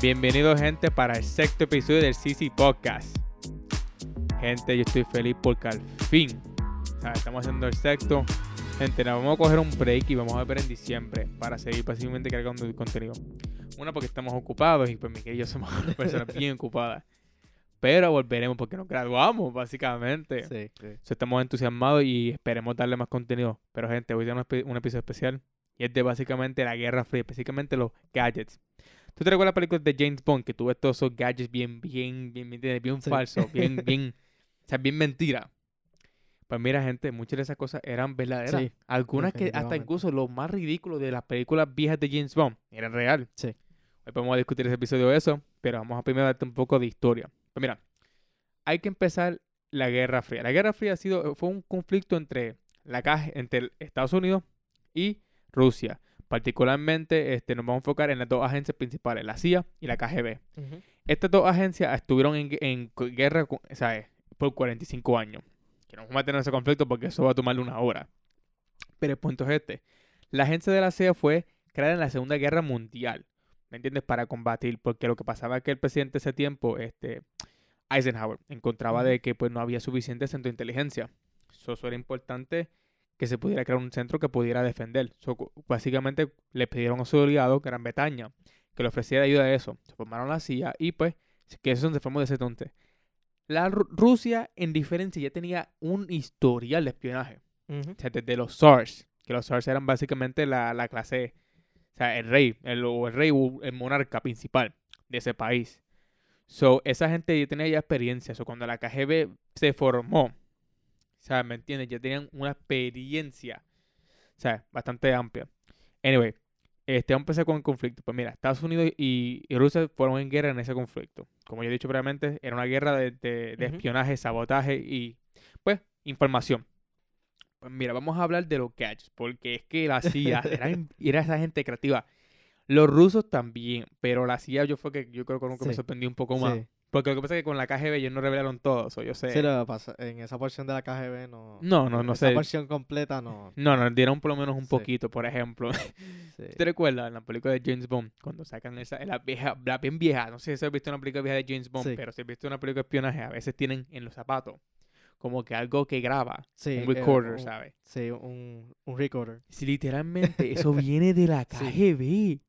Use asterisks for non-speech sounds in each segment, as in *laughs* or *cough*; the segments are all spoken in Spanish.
Bienvenido gente para el sexto episodio del CC Podcast. Gente, yo estoy feliz porque al fin o sea, estamos haciendo el sexto. Gente, nos vamos a coger un break y vamos a ver en diciembre para seguir básicamente cargando el contenido. Una porque estamos ocupados y pues Miguel y yo somos *laughs* personas bien ocupadas. Pero volveremos porque nos graduamos, básicamente. Sí, sí. Estamos entusiasmados y esperemos darle más contenido. Pero, gente, hoy tenemos un episodio especial. Y es de básicamente la Guerra Fría, específicamente los gadgets. ¿Tú te recuerdas la película de James Bond? Que tuve todos esos gadgets bien, bien, bien, bien, bien Sí. falsos, bien, *laughs* bien, o sea, bien mentira. Pues mira, gente, muchas de esas cosas eran verdaderas. Sí, Algunas que hasta incluso lo más ridículo de las películas viejas de James Bond eran real. Sí. Hoy podemos discutir ese episodio de eso, pero vamos a primero darte un poco de historia. Pues mira, hay que empezar la Guerra Fría. La Guerra Fría ha sido, fue un conflicto entre la caja, entre Estados Unidos y Rusia. Particularmente este, nos vamos a enfocar en las dos agencias principales, la CIA y la KGB. Estas dos agencias estuvieron en, en gu- guerra con- ¿sabes? por 45 años. Que no vamos a tener ese conflicto porque eso va a tomarle una hora. Pero el punto es este. La agencia de la CIA fue creada en la Segunda Guerra Mundial. ¿Me entiendes? Para combatir. Porque lo que pasaba es que el presidente de ese tiempo, este, Eisenhower, encontraba de que pues, no había suficiente centro de inteligencia. So, Eso era importante que se pudiera crear un centro que pudiera defender. So, básicamente le pidieron a su aliado, Gran Bretaña, que le ofreciera ayuda a eso. Se formaron la CIA y pues que eso se formó de ese entonces. La Ru- Rusia, en diferencia, ya tenía un historial de espionaje. Ujú. O sea, desde los SARS, que los SARS eran básicamente la, la clase, o sea, el rey, el, o el rey o el monarca principal de ese país. So, esa gente ya tenía ya experiencia. So, cuando la KGB se formó, sea, ¿me entiendes? Ya tenían una experiencia, o sea, bastante amplia. Anyway, este, vamos a empezar con el conflicto. Pues mira, Estados Unidos y, y Rusia fueron en guerra en ese conflicto. Como yo he dicho previamente, era una guerra de, de- de Ujú. espionaje, sabotaje y, pues, información. Pues mira, vamos a hablar de los gadgets, porque es que la CIA *laughs* era, esa gente creativa. Los rusos también, pero la CIA yo fue que yo creo que que me sorprendió un poco más. Sí. Porque lo que pasa es que con la KGB ellos no revelaron todo, so yo sé. Sí, lo pasa, en esa porción de la KGB no. No, no, no esa sé. porción completa no. No, nos dieron por lo menos un Sí. poquito, por ejemplo. Sí. *laughs* ¿Te recuerdas en la película de James Bond? Cuando sacan esa, la vieja, la bien vieja, no sé si has visto una película vieja de James Bond, Sí. pero si has visto una película de espionaje, a veces tienen en los zapatos como que algo que graba, Sí, un eh, recorder, un- ¿sabes? Sí, un, un recorder. Sí, literalmente, eso viene de la *laughs* Sí. KGB.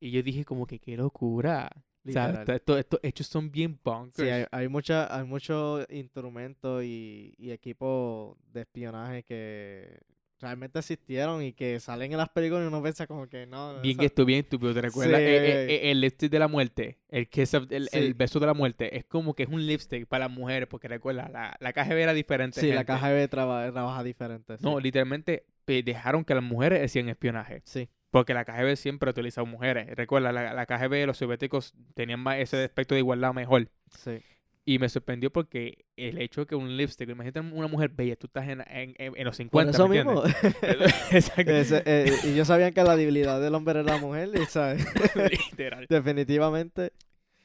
Y yo dije como que qué locura. O sea, estos hechos son bien bonkers. Sí, hay, hay, mucha, hay muchos instrumentos y, y equipos de espionaje que realmente existieron y que salen en las películas y uno piensa como que no. Bien esto, bien estúpido, ¿te recuerdas? Sí. Eh, eh, eh, el lipstick de la muerte, el kiss of- el, beso de la muerte, es como que es un lipstick para las mujeres, porque recuerda, la, la KGB era diferente. Sí, la gente. KGB traba- trabaja diferente. No, literalmente dejaron que las mujeres hacían espionaje. Sí, Porque la KGB siempre ha utilizado mujeres. Recuerda, la, la KGB, los soviéticos tenían más ese aspecto de igualdad mejor. sí. Y me sorprendió porque el hecho de que un lipstick, imagínate una mujer bella, tú estás en, en, en- los Por 50, eso ¿me mismo. *laughs* *laughs* Exacto. Ese, eh, y ellos sabían que la debilidad del hombre era la mujer, ¿sabes? *laughs* Literal. Definitivamente.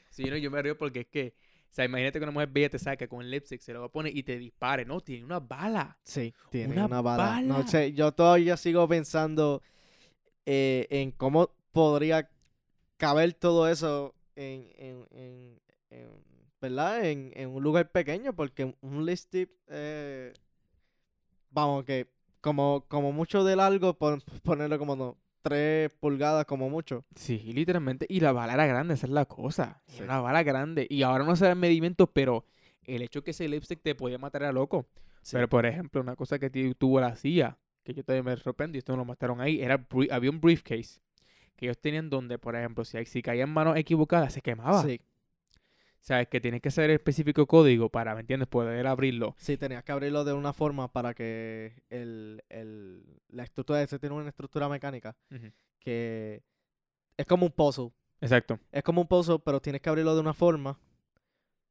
Sí, no, yo me río porque es que, o sea, imagínate que una mujer bella te saca con el lipstick, se lo va a poner y te dispare. No, tiene una bala. Sí, tiene Una una, bala. bala. No sé, yo todavía sigo pensando eh, en cómo podría caber todo eso en, en, en, en- ¿verdad? En, en un lugar pequeño, porque un lipstick, eh, vamos, que como, como mucho de largo, pon- *laughs* ponerlo como no, tres pulgadas como mucho. Sí, literalmente. Y la bala era grande, esa es la cosa. Era Sí. una bala grande. Y ahora no se dan medimientos, pero el hecho que ese lipstick te podía matar a loco. Sí. Pero, por ejemplo, una cosa que tuvo la CIA, que yo también me sorprendí, esto no lo mataron ahí, era había un briefcase que ellos tenían donde, por ejemplo, si, si caía en manos equivocadas, se quemaba. Sí, sabes que tienes que saber el específico código para, ¿me entiendes?, poder abrirlo. sí, tenías que abrirlo de una forma para que el, el, la estructura, ese tiene una estructura mecánica que es como un puzzle. Exacto. Es como un puzzle, pero tienes que abrirlo de una forma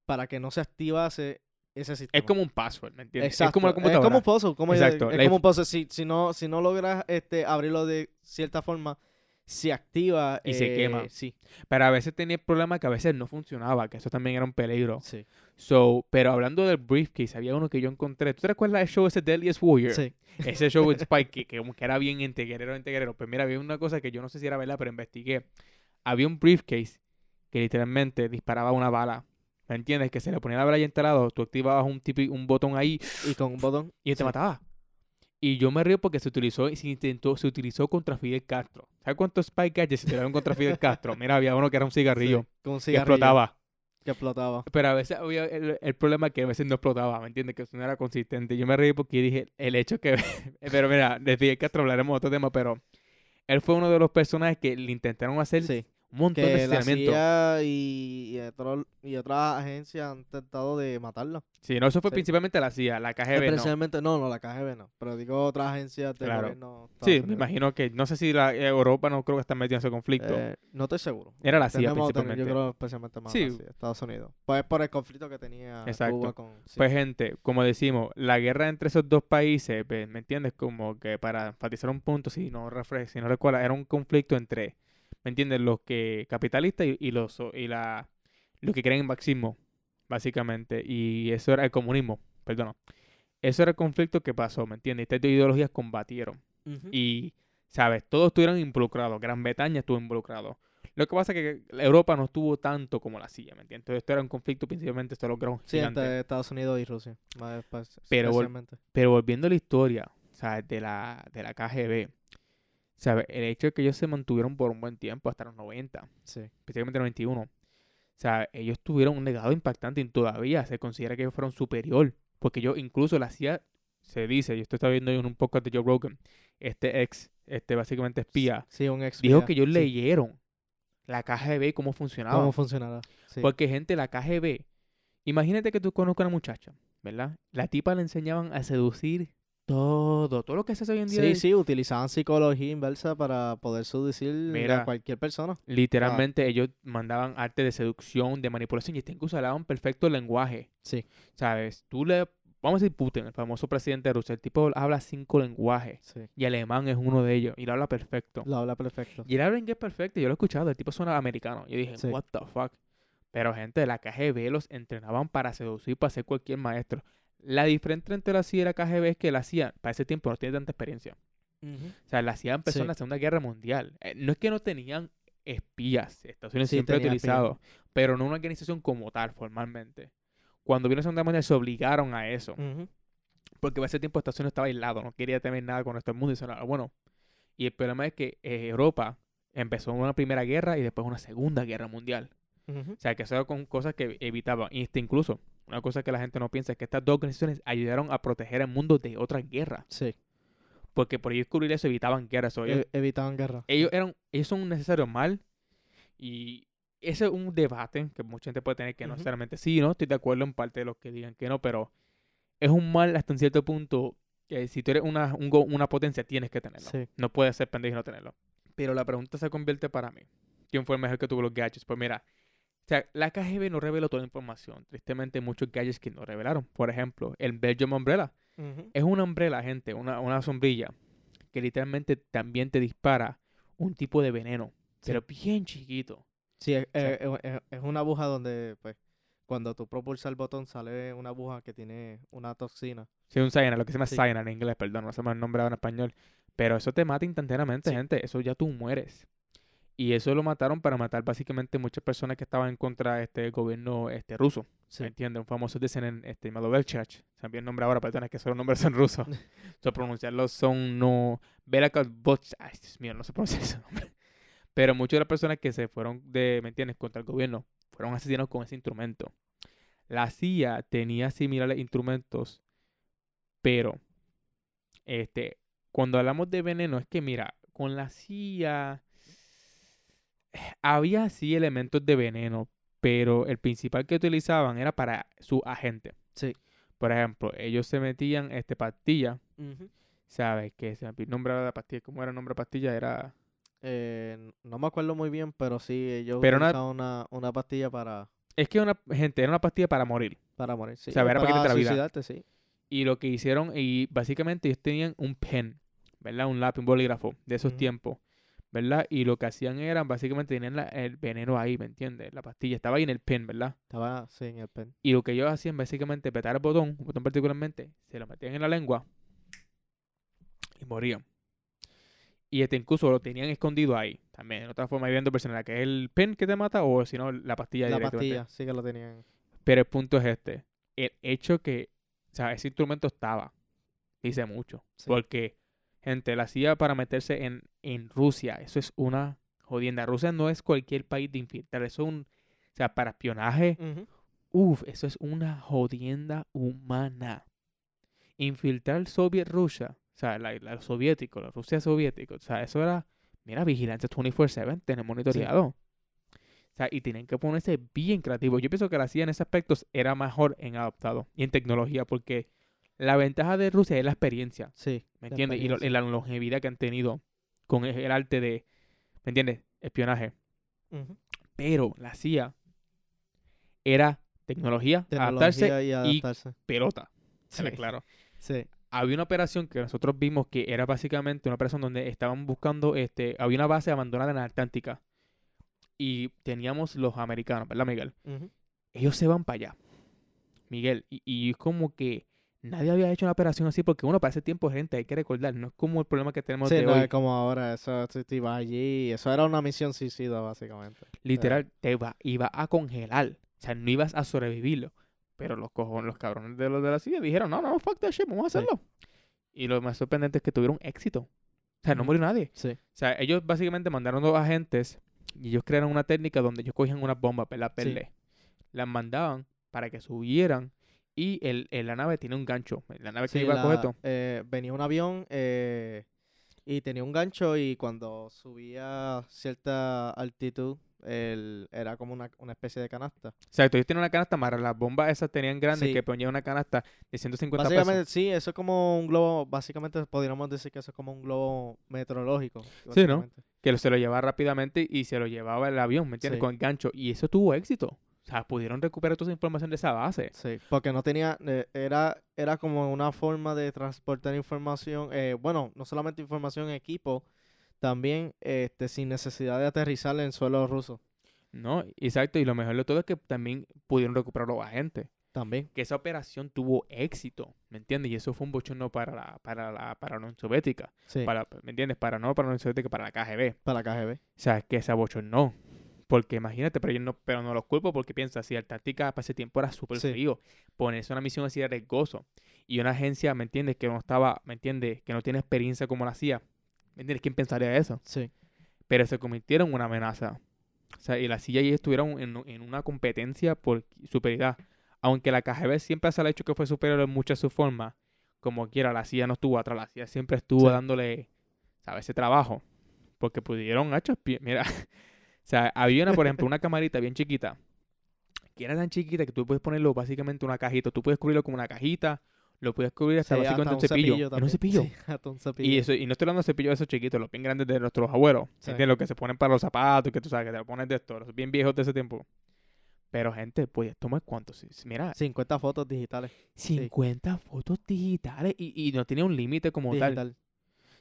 para que no se activase ese sistema. Es como un password, ¿me entiendes? Exacto. Es como Es como un puzzle. Como Exacto, Es, la como un puzzle. Si, si, no, si no logras este, abrirlo de cierta forma, se activa. Y se eh, quema. Sí, Pero a veces tenía el problema que a veces no funcionaba, que eso también era un peligro. sí. So, pero hablando del briefcase, había uno que yo encontré. ¿Tú te recuerdas del show ese Deadliest Warrior? Sí. Ese show with *laughs* Spike, que, que como que era bien entre guerrero. Pues mira, había una cosa que yo no sé si era verdad, pero investigué. Había un briefcase que literalmente disparaba una bala. ¿Me entiendes? Que se le ponía la bala ahí instalado, tú activabas un, tipi- un botón ahí Y con un botón. y te mataba. Y yo me río porque se utilizó, se intentó, se utilizó contra Fidel Castro. ¿Sabes cuántos spy gadgets se tiraron contra Fidel Castro? Mira, había uno que era un cigarrillo Sí, con un que cigarrillo explotaba. Que explotaba. Pero a veces había el, el problema es que a veces no explotaba, ¿me entiendes? Que eso no era consistente. Yo me reí porque dije, el hecho que... *laughs* pero mira, de Fidel Castro hablaremos de otro tema, pero él fue uno de los personajes que le intentaron hacer Sí. Un montón de Que la asesinatos. CIA y, y, otro- y otras agencias han intentado de matarlo. Sí, no, eso fue Sí. principalmente la CIA, la KGB, no. Especialmente, no. no, la KGB no. Pero digo otras agencias de Claro. gobierno. Sí, me imagino que... No sé si la eh, Europa no creo que está metida en ese conflicto. Eh, no estoy seguro. Era la CIA Tenemos principalmente. Yo creo especialmente más Sí. la CIA, Estados Unidos. Pues por el conflicto que tenía Exacto. Cuba con... sí. Pues gente, como decimos, la guerra entre esos dos países, pues, ¿me entiendes? Como que para enfatizar un punto, si no, refre- si no recuerdas, era un conflicto entre, ¿me entiendes? Los que capitalistas y, y los y la los que creen en marxismo, básicamente, y eso era el comunismo, perdón. Eso era el conflicto que pasó, ¿me entiendes? Estas dos ideologías combatieron Ujú. y, ¿sabes? Todos estuvieron involucrados, Gran Bretaña estuvo involucrado. Lo que pasa es que Europa no estuvo tanto como la CIA, ¿me entiendes? Entonces esto era un conflicto principalmente de los grandes Sí, entre Estados Unidos y Rusia. Pero vol-. Pero volviendo a la historia, ¿sabes? De la, de la KGB, ¿sabes? El hecho de que ellos se mantuvieron por un buen tiempo, hasta los 90, Sí. especialmente el 91, ¿sabes? Ellos tuvieron un legado impactante y todavía se considera que ellos fueron superior. Porque yo incluso la CIA, se dice, y esto está viendo en un podcast de Joe Rogan, este ex, este básicamente espía, Sí, un ex dijo que ellos sí. leyeron la KGB, cómo funcionaba. ¿Cómo funcionará? Sí. Porque, gente, la KGB, imagínate que tú conozcas a una muchacha, ¿verdad? La tipa le enseñaban a seducir todo, todo lo que se hace hoy en día. Sí, de- sí, utilizaban psicología inversa para poder seducir Mira. a cualquier persona. Literalmente ellos mandaban arte de seducción, de manipulación y hasta incluso hablaban perfecto el lenguaje. Sí. ¿Sabes? Tú le... Vamos a decir Putin, el famoso presidente de Rusia. El tipo habla cinco lenguajes Sí. y alemán es uno de ellos y lo habla perfecto. Lo habla perfecto. Y él habla inglés perfecto. Yo lo he escuchado. El tipo suena americano. Yo dije, Sí. what the fuck. Pero gente de la KGB los entrenaban para seducir, para ser cualquier maestro. La diferencia entre la CIA y la KGB es que la CIA, para ese tiempo, no tiene tanta experiencia. O sea, la CIA empezó Sí. en la Segunda Guerra Mundial. Eh, no es que no tenían espías. Estados Unidos Sí, siempre ha utilizado. Pero no una organización como tal, formalmente. Cuando vino la Segunda Guerra Mundial se obligaron a eso. Porque para ese tiempo Estados Unidos estaba aislado. No quería tener nada con nuestro mundo. Y era bueno. Y el problema es que eh, Europa empezó una primera guerra y después una segunda guerra mundial. O sea, que eso con cosas que evitaban. Y este incluso, una cosa que la gente no piensa es que estas dos organizaciones ayudaron a proteger el mundo de otras guerras. Sí. Porque por ellos descubrir eso evitaban guerras. Ellos, E- evitaban guerra. ellos eran, ellos son un necesario mal. Y ese es un debate que mucha gente puede tener que no Ujú. necesariamente sí, ¿no? Estoy de acuerdo en parte de los que digan que no, pero es un mal hasta un cierto punto que si tú eres una, un go- una potencia tienes que tenerlo. Sí. No puedes ser pendejo y no tenerlo. Pero la pregunta se convierte para mí. ¿Quién fue el mejor que tuvo los gadgets? Pues mira, sea, la KGB no reveló toda la información. Tristemente, muchos gadgets que no revelaron. Por ejemplo, el Belgium Umbrella. Es una umbrella, gente, una, una sombrilla que literalmente también te dispara un tipo de veneno, Sí. pero bien chiquito. Sí, es, es- es- es- es una aguja donde, pues, cuando tú propulsas el botón sale una aguja que tiene una toxina. Sí, un cyanide, lo que se llama Sí. cyanide en inglés, perdón, no sé más el nombre ahora en español. Pero eso te mata instantáneamente, Sí. gente. Eso ya tú mueres. Y eso lo mataron para matar básicamente muchas personas que estaban en contra de este gobierno este ruso. Sí. ¿Me entiendes? Un famoso dicen en este me el nombre ahora, perdón, es que solo nombres son rusos. *laughs* so, pronunciarlos son no. Belakov Boch. Ay, Dios mío, no se pronuncia ese nombre. Pero muchas de las personas que se fueron de, ¿me entiendes?, contra el gobierno, fueron asesinados con ese instrumento. La CIA tenía similares instrumentos, pero este, cuando hablamos de veneno, es que mira, con la CIA había sí elementos de veneno, pero el principal que utilizaban era para su agente. Sí. Por ejemplo, ellos se metían este pastilla. ¿sabes? Que se de la pastilla, ¿cómo era el nombre de la pastilla? Era Eh, no me acuerdo muy bien, pero sí, ellos Pero una- una, una pastilla para, es que una gente era una pastilla para morir. para morir. Sí, O sea, era para vida. suicidarte, sí. Y lo que hicieron, y básicamente ellos tenían un pen, ¿verdad? Un lápiz, un bolígrafo de esos tiempos, ¿verdad? Y lo que hacían era, básicamente tenían la- el veneno ahí, ¿me entiendes? La pastilla estaba ahí en el pen, ¿verdad? Estaba, sí, en el pen. Y lo que ellos hacían, básicamente, apretar el botón, un botón particularmente, se lo metían en la lengua y morían. Y este incluso lo tenían escondido ahí. También, en otra forma, viendo personal, que es el pen que te mata o si no, la pastilla La pastilla, sí que lo tenían. Pero el punto es este. El hecho que, o sea, ese instrumento estaba, dice mucho. Sí. Porque, gente, la CIA para meterse en, en Rusia, eso es una jodienda. Rusia no es cualquier país de infiltrar, eso es un, o sea, para espionaje, Ujú. uff, eso es una jodienda humana. Infiltrar Soviet Rusia, o sea, la, la soviético, la Rusia soviética, o sea, eso era, mira, vigilancia 24-7, tenemos monitoreado. O sea, y tienen que ponerse bien creativos. Yo pienso que la CIA en ese aspecto era mejor en adaptado y en tecnología, porque la ventaja de Rusia es la experiencia, Sí. ¿me entiendes? Y, lo- y la longevidad que han tenido con el, el arte de, ¿me entiendes? Espionaje. Pero la CIA era tecnología, adaptarse, Tecnología y adaptarse. pelota. Sí. Claro. Sí. Había una operación que nosotros vimos que era básicamente una operación donde estaban buscando, este, había una base abandonada en la Atlántica. Y teníamos los americanos, ¿verdad, Miguel? Ellos se van para allá. Miguel, y, y es como que nadie había hecho una operación así porque uno para ese tiempo, gente, hay que recordar, no es como el problema que tenemos Sí, de no hoy. es como ahora, eso te ibas allí, eso era una misión suicida básicamente. Literal, te iba, iba a congelar. O sea, no ibas a sobrevivirlo. Pero los cojones, los cabrones de los de la CIA dijeron, no, no, fuck that shit, vamos a Sí. hacerlo. Y lo más sorprendente es que tuvieron éxito. O sea, no murió nadie. Sí. O sea, ellos básicamente mandaron dos agentes y ellos crearon una técnica donde ellos cogían unas bombas, ¿verdad? Perle. Las mandaban para que subieran y el, el- la nave tiene un gancho. La nave que Sí, iba a la- coger esto. eh, venía un avión eh, y tenía un gancho y cuando subía cierta altitud, el, era como una, una especie de canasta. Exacto, ellos tienen una canasta amarra. Las bombas esas tenían grandes Sí. que ponían una canasta de 150 Básicamente, pesos. sí, eso es como un globo, básicamente podríamos decir que eso es como un globo meteorológico. Sí, ¿no? Que se lo llevaba rápidamente y se lo llevaba el avión, ¿me entiendes? Sí. Con el gancho. Y eso tuvo éxito. O sea, pudieron recuperar toda esa información de esa base. Sí, porque no tenía, eh, era, era como una forma de transportar información, eh, bueno, no solamente información, equipo, también este, sin necesidad de aterrizar en suelo ruso. ¿No? Exacto. Y lo mejor de todo es que también pudieron recuperar los agentes. También. que esa operación tuvo éxito, ¿me entiendes? Y eso fue un bochorno para la, para la, para la Unión Soviética, Sí, para, para, ¿me entiendes? Para no para la Unión Soviética, para la KGB. la KGB. O sea, que se abochornó. Porque imagínate, pero yo no, pero no los culpo porque piensa, si Antártica para ese tiempo era súper Sí. frío, ponerse una misión así era riesgoso. Y una agencia, ¿me entiendes? Que no estaba, ¿me entiendes? Que no tiene experiencia como la CIA. ¿Me entiendes? ¿Quién pensaría eso? Sí, Pero se convirtieron en una amenaza. O sea, y la CIA y estuvieron en, en una competencia por superioridad. Aunque la KGB siempre se le ha hecho que fue superior en muchas de sus formas, como quiera, la CIA no estuvo atrás. La CIA siempre estuvo Sí. dándole, ¿sabes? Ese trabajo. Porque pudieron, hachos, mira. *laughs* sea, había una, por ejemplo, una camarita bien chiquita. Que era tan chiquita que tú puedes ponerlo básicamente en una cajita. Tú puedes cubrirlo como una cajita. Lo puedes cubrir hasta Sí, básicamente hasta un cepillo. en un cepillo. *laughs* Sí, hasta un cepillo. Y eso, y no estoy hablando de cepillos de esos chiquitos, los bien grandes de nuestros abuelos. Sí. ¿Entiendes? Los que se ponen para los zapatos, que tú sabes, que te lo pones de estos, los bien viejos de ese tiempo. Pero, gente, pues tomar cuántos. Mira, 50 fotos digitales. 50 fotos digitales y, y no tenía un límite como tal.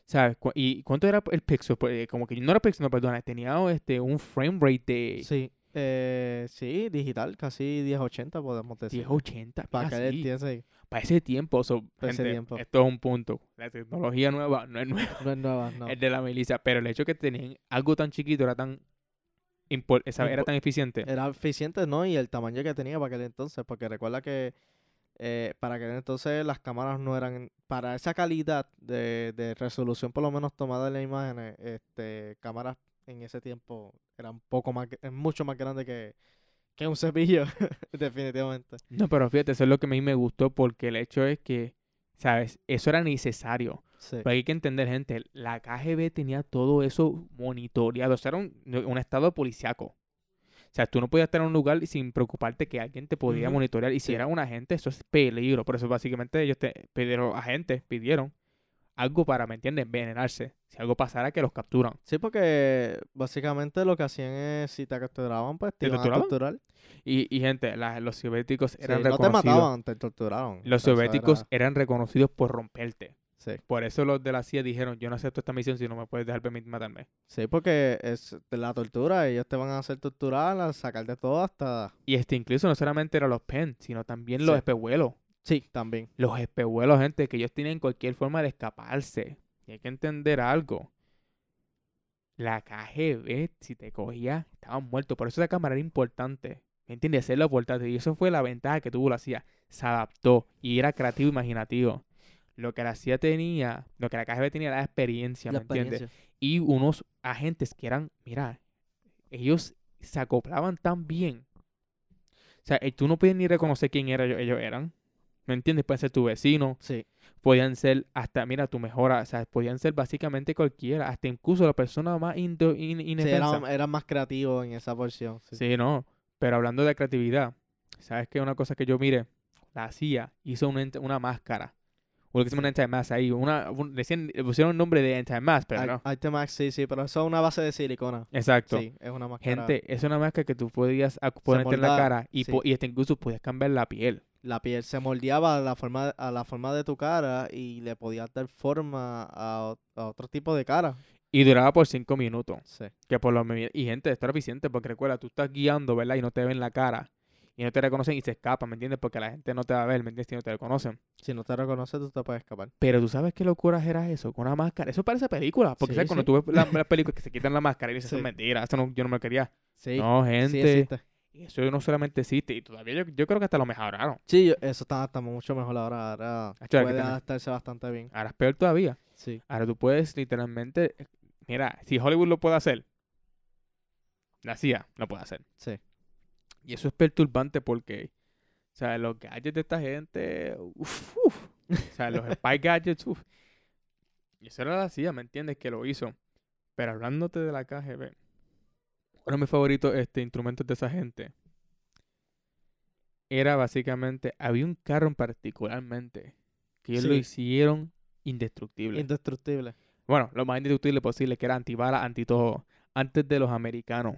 ¿Sabes? ¿Y cuánto era el pixel? Pues, como que no era pixel, no, perdona. Tenía este, un frame rate de Sí, eh, sí, digital, casi 1080 podemos decir. 1080. Para que entiendas, Para ese tiempo. so, Para ese tiempo. Esto es un punto. La tecnología nueva no es nueva. no es nueva, no. Es de la milicia. Pero el hecho que tenían algo tan chiquito era tan... impor- esa- era tan eficiente. Era eficiente, ¿no? Y el tamaño que tenía para aquel entonces, porque recuerda que eh, para aquel entonces las cámaras no eran, para esa calidad de, de resolución por lo menos tomada en las imágenes, este, cámaras en ese tiempo eran poco más, mucho más grande que, que un cepillo, *laughs* definitivamente. No, pero fíjate, eso es lo que a mí me gustó porque el hecho es que, ¿sabes? Eso era necesario. Sí, Pero hay que entender, gente, la KGB tenía todo eso monitoreado. O sea, era un, un estado policiaco. O sea, tú no podías estar en un lugar sin preocuparte que alguien te podía Ujú, monitorear. Y si sí. era un agente, eso es peligro. Por eso básicamente ellos te pidieron, agentes pidieron algo para, ¿me entiendes? Envenenarse. Si algo pasara, que los capturan. Sí, porque básicamente lo que hacían es, si te capturaban, pues te, ¿Te iban a torturar. Y, y gente, la- los soviéticos Sí, eran no te reconocidos. mataban, te torturaron. Los soviéticos era- eran reconocidos por romperte. Sí. Por eso los de la CIA dijeron, yo no acepto esta misión si no me puedes dejar permitir matarme. Sí, porque es de la tortura, ellos te van a hacer torturar, a sacar de todo hasta... Y este incluso no solamente eran los PEN, sino también los espejuelos. Sí, también. Los espejuelos, gente, que ellos tienen cualquier forma de escaparse. Y hay que entender algo. la KGB, si te cogía, estaban muertos. Por eso esa cámara era importante. ¿Me entiendes? Hacerlo importante. Y eso fue la ventaja que tuvo la CIA. Se adaptó y era creativo e imaginativo. Lo que la CIA tenía, lo que la KGB tenía era la experiencia, La ¿me entiendes? Y unos agentes que eran, mira, ellos se acoplaban tan bien. O sea, eh, tú no podías ni reconocer quién era ellos, eran. ¿Me entiendes? Pueden ser tu vecino, Sí. podían ser hasta, mira, tu mejor, o sea, podían ser básicamente cualquiera, hasta incluso la persona más indo, in- Sí, eran, eran más creativos en esa porción. Sí. Sí, no. Pero hablando de creatividad, ¿sabes qué? Una cosa que yo mire, la CIA hizo una, una máscara. O lo que se llama una anti-mask ahí. Una, un- decían- le pusieron un nombre de anti-mask, pero no. Artemax, sí, sí, pero eso es una base de silicona. Exacto. Sí, es una máscara. Gente, es una máscara que tú podías ponerte en la cara y, sí. po- y hasta incluso podías cambiar la piel. La piel se moldeaba a la forma, a la forma de tu cara y le podías dar forma a, a otro tipo de cara. Y duraba por cinco minutos. Sí. Que por lo y gente, esto era eficiente porque recuerda, tú estás guiando, ¿verdad? Y no te ven la cara. Y no te reconocen y se escapan, ¿me entiendes? Porque la gente no te va a ver, ¿me entiendes? Si no te reconocen. Si no te reconoces, tú te puedes escapar. Pero tú sabes qué locura era eso, con una máscara. Eso parece película. Porque Sí, ¿sabes? cuando sí. tú ves la- las películas que se quitan la máscara y dices, eso es Sí. mentira, eso no, yo no me lo quería. Sí, no, sí gente. y eso no solamente existe. Y todavía yo, yo creo que hasta lo mejoraron. Sí, yo- eso está, está mucho mejor ahora. Ahora puede adaptarse bastante bien. Ahora es peor todavía. Sí. Ahora tú puedes literalmente. eh, Mira, si Hollywood lo puede hacer, la CIA lo puede hacer. Sí. Y eso es perturbante porque, o sea, los gadgets de esta gente, uf, uf. o sea, los *laughs* spy gadgets, uf. Y eso era la CIA, ¿me entiendes? Que lo hizo. Pero hablándote de la KGB, uno de mis favoritos este, instrumentos de esa gente era básicamente, había un carro en particularmente que ellos lo hicieron indestructible. Indestructible. Bueno, lo más indestructible posible, que era antibala, anti todo, antes de los americanos.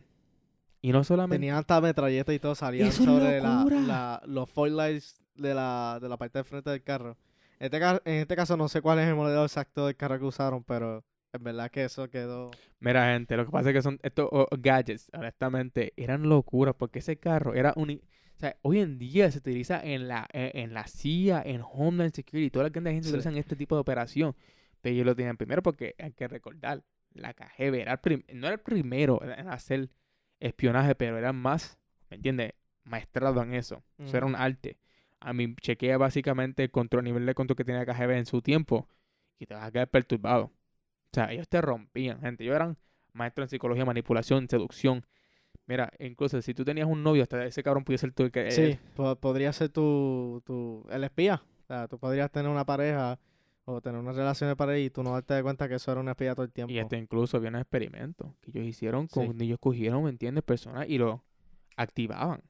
Y no solamente... Tenían hasta metralleta y todo, salían ¡Eso es sobre la, los foil lights de la, de la parte de frente del carro. En este, en este caso no sé cuál es el modelo exacto del carro que usaron, pero en verdad que eso quedó... Mira, gente, lo que pasa es que son estos oh, gadgets, honestamente, eran locuras porque ese carro era un... O sea, hoy en día se utiliza en la, en, en la CIA, en Homeland Security, toda la agencias Sí. utilizan este tipo de operación. Pero ellos lo tenían primero porque hay que recordar, la KGB era el no era el primero en hacer espionaje, pero era más, ¿me entiendes? Maestrado en eso. Eso era un arte. A mí chequea básicamente el control, nivel de control que tenía KGB en su tiempo y te vas a quedar perturbado. O sea, ellos te rompían, gente. Ellos eran maestros en psicología, manipulación, seducción. Mira, incluso si tú tenías un novio, hasta ese cabrón pudiera ser tú el que... Sí, el- podría ser tu, tu... El espía. O sea, tú podrías tener una pareja o tener una relación de pareja y tú no darte cuenta que eso era un espía todo el tiempo. y este incluso había un experimento que ellos hicieron con... Sí. Ellos cogieron, ¿me entiendes? Personas y lo activaban.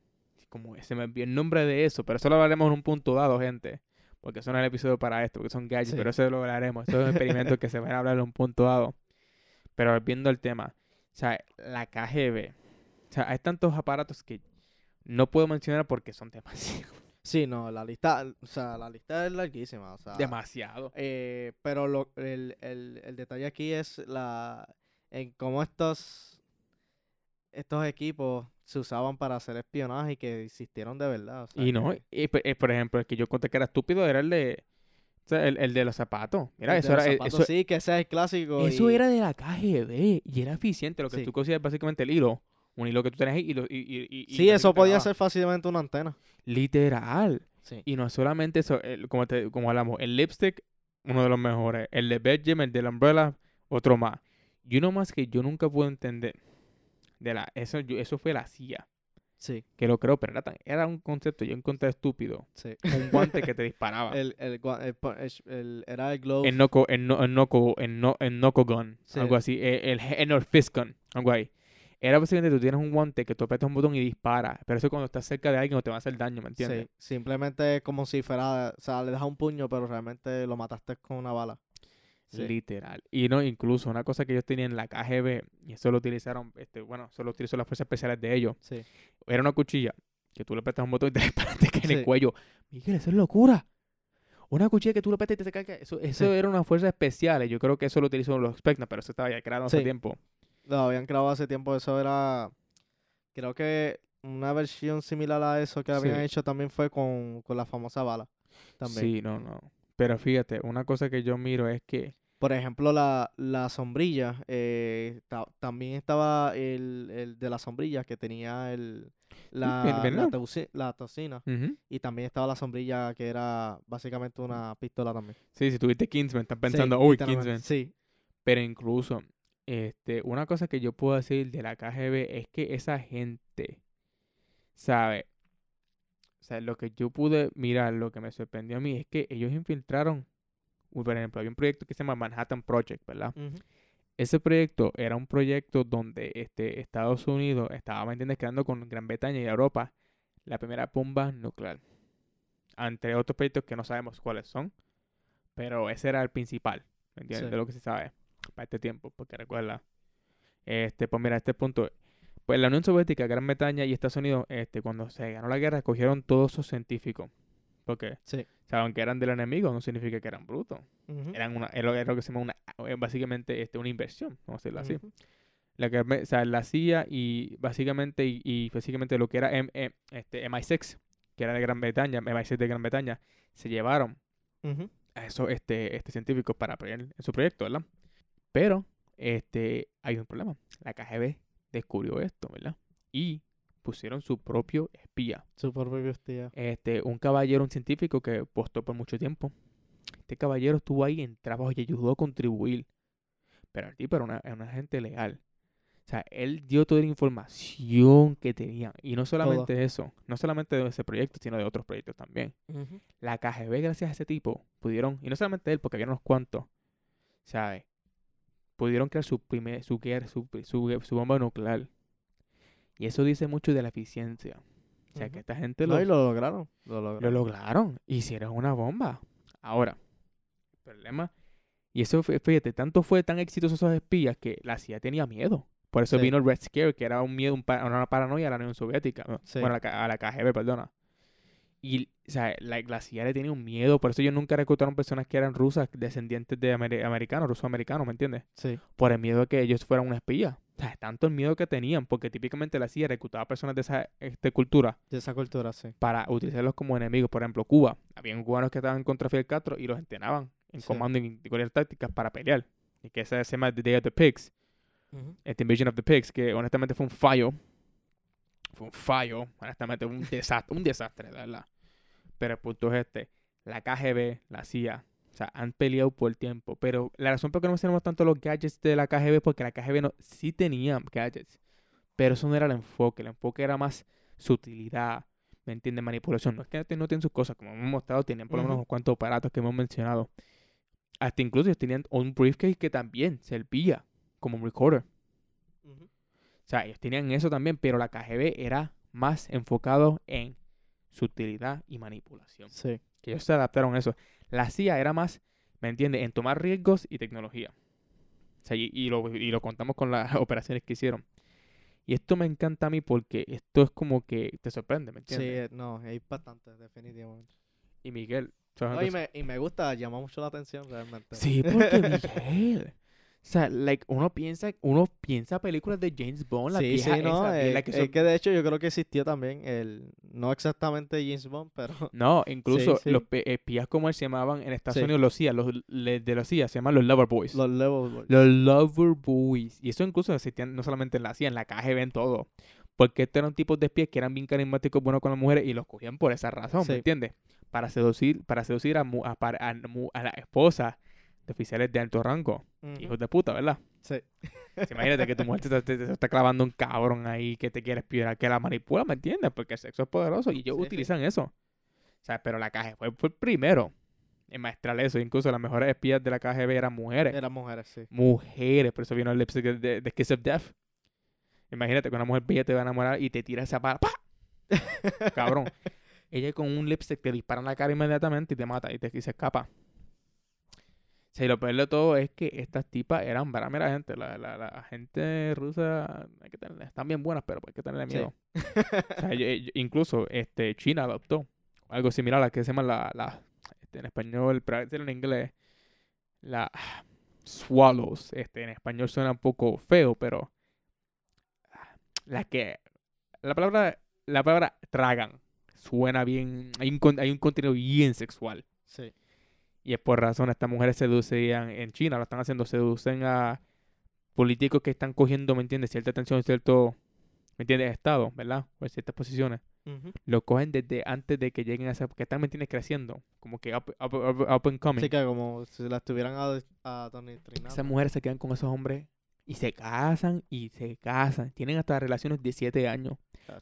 Como se me envió el nombre de eso, pero eso lo hablaremos en un punto dado, gente. Porque eso no es el episodio para esto, porque son gadgets, Sí. pero eso lo hablaremos. Eso es un experimento que se van a hablar en un punto dado. Pero volviendo al tema, o sea, la KGB. O sea, hay tantos aparatos que no puedo mencionar porque son demasiado. Sí, no, la lista, o sea, la lista es larguísima, o sea, demasiado. eh, pero lo, el, el, el detalle aquí es la en cómo estos estos equipos se usaban para hacer espionaje y que existieron de verdad. o sea, Y no, que- y, por- eh, por ejemplo, el que yo conté que era estúpido era el de. O sea, el, el de los zapatos. Mira, el de eso los era. eh, zapatos, Eso, sí, que ese es el clásico. eso y- era de la KGB y era eficiente. Lo que Sí. tú cosías básicamente el hilo. Un hilo que tú tenías ahí y lo. Y, y, y- Sí, eso podía ser fácilmente una antena. Literal. Sí. Y no solamente eso, el- como, te, como hablamos, el lipstick, uno de los mejores. El de Belgium, el de la Umbrella, otro más. Y uno más que yo nunca puedo entender. De la, eso, yo- eso fue la CIA. Sí, Que lo creo, pero era, tan- era un concepto, yo encontré estúpido. sí. Un guante que te *laughs* disparaba. El, el, el el- era el glove. El Noco, el, no, el Noco, el, no, el Noco Gun, Sí. algo así. El, el, el Fist Gun, algo ahí. Era básicamente tú tienes un guante que tú apretas un botón y dispara. Pero eso cuando estás cerca de alguien no te va a hacer daño, ¿me entiendes? Sí, simplemente es como si fuera, o sea, le das un puño, pero realmente lo mataste con una bala. Sí. Literal. Y no, incluso una cosa que ellos tenían en la KGB, y eso lo utilizaron, este, bueno, eso lo utilizó las fuerzas especiales de ellos, Sí. era una cuchilla que tú le apretas un botón y te, *laughs* dispara, te cae en el cuello. Miguel, eso es locura. Una cuchilla que tú le apretas y te cae. Eso, eso era una fuerza especial. Y yo creo que eso lo utilizó los Specna, pero eso estaba ya creado hace tiempo. Lo habían grabado hace tiempo, eso era, creo que una versión similar a eso que habían Sí. hecho también fue con, con la famosa bala. También. Sí, no, no. Pero fíjate, una cosa que yo miro es que Por ejemplo, la, la sombrilla, eh, ta- también estaba el, el de la sombrilla que tenía el, la, la, ¿verdad? teuci- la tocina. Ujú. Y también estaba la sombrilla que era básicamente una pistola también. Sí, si tuviste Kingsman, estás Sí, pensando, uy, Kingsman. Sí, Pero incluso, este, una cosa que yo puedo decir de la KGB es que esa gente, ¿sabe? O sea, lo que yo pude mirar, lo que me sorprendió a mí es que ellos infiltraron, por ejemplo, había un proyecto que se llama Manhattan Project, ¿verdad? ujú, Ese proyecto era un proyecto donde este, Estados Unidos estaba, ¿me entiendes?, creando con Gran Bretaña y Europa la primera bomba nuclear. Entre otros proyectos que no sabemos cuáles son, pero ese era el principal, ¿me entiendes?, Sí. de lo que se sabe para este tiempo, porque recuerda, este, pues mira, este punto, pues la Unión Soviética, Gran Bretaña y Estados Unidos, este, cuando se ganó la guerra, cogieron todos esos científicos, porque sí. saben que eran del enemigo, no significa que eran brutos ujú, eran una, era lo- era lo que se llama una, eh, básicamente este, una inversión, vamos a decirlo así. ujú, La que, o sea, la CIA y básicamente, y, y básicamente lo que era M- M- este, MI6, que era de Gran Bretaña, MI6 de Gran Bretaña, se llevaron ujú. a esos este, este, científicos para apoyar en su proyecto, ¿verdad? Pero este, hay un problema. La KGB descubrió esto, ¿verdad? Y pusieron su propio espía. Su propio tío. Este, un caballero, un científico que postó por mucho tiempo. Este caballero estuvo ahí en trabajo y ayudó a contribuir. Pero el tipo era una, era una gente leal. O sea, él dio toda la información que tenía. Y no solamente eso, no solamente de ese proyecto, sino de otros proyectos también. Ujú, La KGB, gracias a ese tipo, pudieron, y no solamente él, porque había unos cuantos, ¿sabes? Pudieron crear su primer, su, su, su, su bomba nuclear. Y eso dice mucho de la eficiencia. O sea, que esta gente No, lo y lo lograron. Lo lo lograron. Hicieron una bomba. Ahora, el problema. Y eso fue, fíjate, tanto fue tan exitoso esos espías que la CIA tenía miedo. Por eso Sí. vino el Red Scare, que era un miedo, un pa- una paranoia a la Unión Soviética. Bueno, a la, K- a la KGB, perdona. Y, o sea, la, la CIA le tenía un miedo. Por eso ellos nunca reclutaron personas que eran rusas, descendientes de ameri- americanos, rusos americanos, ¿me entiendes? Sí. Por el miedo de que ellos fueran una espía. O sea, tanto el miedo que tenían, porque típicamente la CIA reclutaba personas de esa este, cultura De esa cultura, sí. para utilizarlos como enemigos. Por ejemplo, Cuba. Habían cubanos que estaban contra Fidel Castro y los entrenaban en Sí. comando y en tácticas para pelear. Y que ese se llama The Day of the Pigs, este Invasion of the Pigs, que honestamente fue un fallo. Fue un fallo, honestamente, un desastre, un desastre, de verdad. Pero el punto es este, la KGB, la CIA, o sea, han peleado por tiempo. Pero la razón por qué no mencionamos tanto los gadgets de la KGB es porque la KGB no, sí tenía gadgets. Pero eso no era el enfoque, el enfoque era más sutilidad, ¿me entiendes? Manipulación. No es que no tienen sus cosas, como hemos mostrado, tenían por lo menos unos cuantos aparatos que hemos mencionado. Hasta incluso ellos tenían un briefcase que también servía como un recorder. O sea, ellos tenían eso también, pero la KGB era más enfocado en sutilidad y manipulación. Sí. Que ellos se adaptaron a eso. La CIA era más, ¿me entiendes?, en tomar riesgos y tecnología. O sea, y, y lo, y lo contamos con las *laughs* operaciones que hicieron. Y esto me encanta a mí porque esto es como que te sorprende, ¿me Sí, entiendes? eh, no, hay bastante, definitivamente. Y Miguel, ¿sabes No, y, me, y me gusta, llama mucho la atención realmente. Sí, porque *laughs* Miguel. O sea, like, uno piensa, uno piensa películas de James Bond, la sí, vieja sí, no, eh, la que es que de hecho yo creo que existió también el, no exactamente James Bond, pero *laughs* No, incluso sí. los pe- espías como él se llamaban en Estados. Unidos los CIA, los le- de los CIA se llaman los Lover Boys. los Level Boys. Los Lover Boys. Y eso incluso existían no solamente en la CIA, en la KGB, en todo. Porque estos eran tipos de espías que eran bien carismáticos, buenos con las mujeres y los cogían por esa razón. ¿me entiendes? Para seducir, para seducir a, mu- a, a mu- a la esposa de oficiales de alto rango. Hijos de puta, ¿verdad? Sí. Imagínate que tu mujer te, está- te- te está clavando un cabrón ahí que te quiere espionar, que la manipula, ¿me entiendes? Porque el sexo es poderoso y ellos Sí, sí. utilizan eso. O sea, pero la KGB fue, fue el primero en maestrar eso. Incluso las mejores espías de la KGB eran mujeres. Eran mujeres, sí. Mujeres, por eso vino el lipstick de, de, de Kiss of Death. Imagínate que una mujer bella te va a enamorar y te tira esa bala. ¡Pah! *laughs* Cabrón. Ella con un lipstick te dispara en la cara inmediatamente y te mata y, te, y se escapa. Sea, y lo peor de todo es que estas tipas eran para mera gente. La, la, la gente rusa hay que tener- están bien buenas, pero hay que tenerle Sí. miedo. *laughs* O sea, yo- yo- incluso este, China adoptó algo similar a la que se llama la, la este, en español, pero en inglés, la swallows. Este, en español suena un poco feo, pero la que la palabra la palabra tragan suena bien, hay un, hay un contenido bien sexual. Sí. Y es por razón, estas mujeres seducían en China, lo están haciendo, seducen a políticos que están cogiendo, ¿me entiendes? Cierta atención, cierto, ¿me entiendes? Estado, ¿verdad? O en ciertas posiciones. Lo cogen desde antes de que lleguen a esa, porque están, ¿me entiendes? Creciendo, como que up, up, up, up and coming. Que como si la estuvieran ado- adoctrinando. Esas mujeres se quedan con esos hombres y se casan y se casan. Tienen hasta relaciones de 7 años.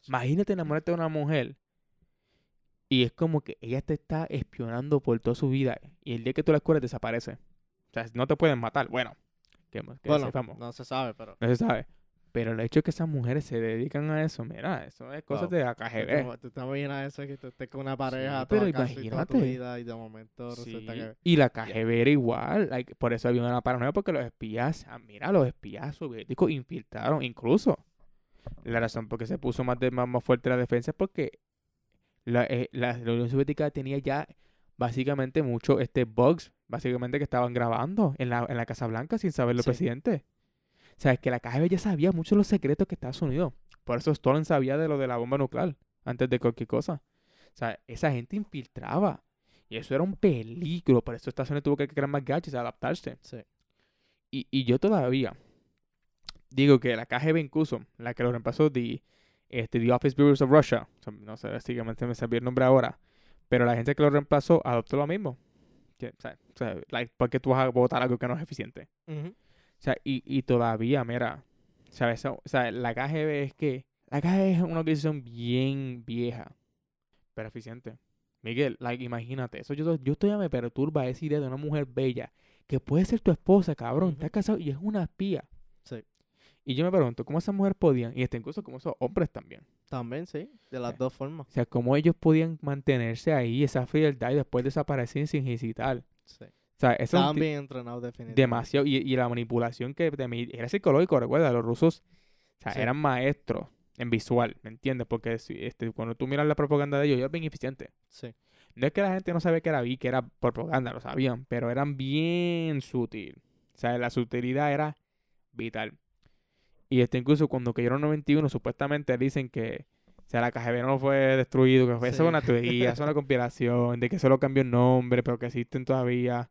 Imagínate enamorarte de una mujer y es como que ella te está espionando por toda su vida y el día que tú la descubres desaparece. O sea, no te pueden matar. Bueno, que, que Bueno, sepamos. No. no se sabe, pero... se sabe. Pero el hecho de que esas mujeres se dedican a eso, mira, eso es cosas Wow. de ¿Tú AKGB. ¿Tú te imaginas eso? Que tú estés con una pareja pero toda, casi toda tu imagínate. vida y de momento resulta Sí, que... Y la KGB era igual. like, por eso había una paranoia porque los espías, ah, mira, los espías soviéticos infiltraron incluso. La razón por qué se puso más, de, más, más fuerte la defensa es porque la, eh, la- la Unión Soviética tenía ya básicamente muchos este, bugs, básicamente que estaban grabando en la, en la Casa Blanca sin saber los Sí. presidentes. O sea, es que la KGB ya sabía muchos de los secretos que Estados Unidos. Por eso Stalin sabía de lo de la bomba nuclear antes de cualquier cosa. O sea, esa gente infiltraba. Y eso era un peligro. Por eso Estados Unidos tuvo que crear más gadgets, adaptarse. Sí. Y, y yo todavía digo que la KGB incluso, la que lo reemplazó, the, este, the Office Bureaus of Russia, o sea, no sé, básicamente me sabía el nombre ahora, pero la gente que lo reemplazó adoptó lo mismo. O sea, o sea, like, ¿por qué tú vas a votar algo que no es eficiente? Ujú. O sea, y, y todavía, mira, ¿sabes? O sea, la KGB es que, la KGB es una organización bien vieja, pero eficiente. Miguel, like, imagínate, eso yo, yo todavía me perturba esa idea de una mujer bella que puede ser tu esposa, cabrón, Ujú. está casado y es una espía. Y yo me pregunto, ¿cómo esas mujeres podían, y hasta incluso como esos hombres también, También, sí. De las Sí. dos formas. o sea, cómo ellos podían mantenerse ahí, esa frialdad y después desaparecer sin hesitar? Sí. O sea, eso Estaban bien entrenados definitivamente. demasiado. Y, y la manipulación que de mí- era psicológico, recuerda, los rusos o sea, Sí. eran maestros en visual, ¿me entiendes? Porque este, cuando tú miras la propaganda de ellos, ellos eran bien eficientes. Sí. No es que la gente no sabía que era vi, que era propaganda, lo sabían, pero eran bien sutil. O sea, la sutilidad era vital. Y este incluso cuando cayeron 91, supuestamente dicen que o sea, la KGB no fue destruido, que fue eso Sí. es una teoría, eso es una conspiración, de que solo cambió el nombre, pero que existen todavía.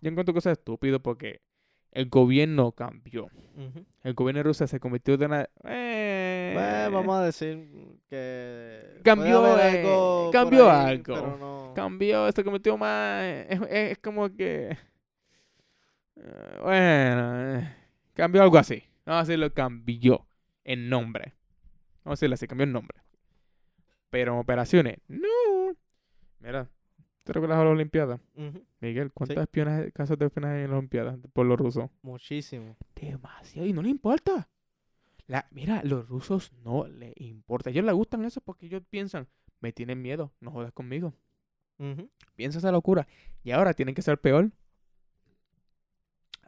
Yo encuentro que eso es estúpido porque el gobierno cambió. El gobierno de Rusia se convirtió de una... eh, Pues, vamos a decir que... Cambió, eh, algo cambió ahí, algo. Pero no... cambió, se convirtió más... Es, es- es como que... eh, bueno, eh, cambió algo así. Vamos a decirlo, cambió el nombre. Vamos a decirlo así, cambió el nombre. Pero en operaciones, no. Mira, ¿te recuerdas a las Olimpiadas? Ujú. Miguel, ¿cuántos espionaje- casos de espionaje hay en las Olimpiadas por los rusos? Muchísimo. Demasiado, y no le importa. La, mira, los rusos no le importa. A ellos les gustan eso porque ellos piensan, me tienen miedo, no jodas conmigo. Ujú. Piensa esa locura. Y ahora tienen que ser peor.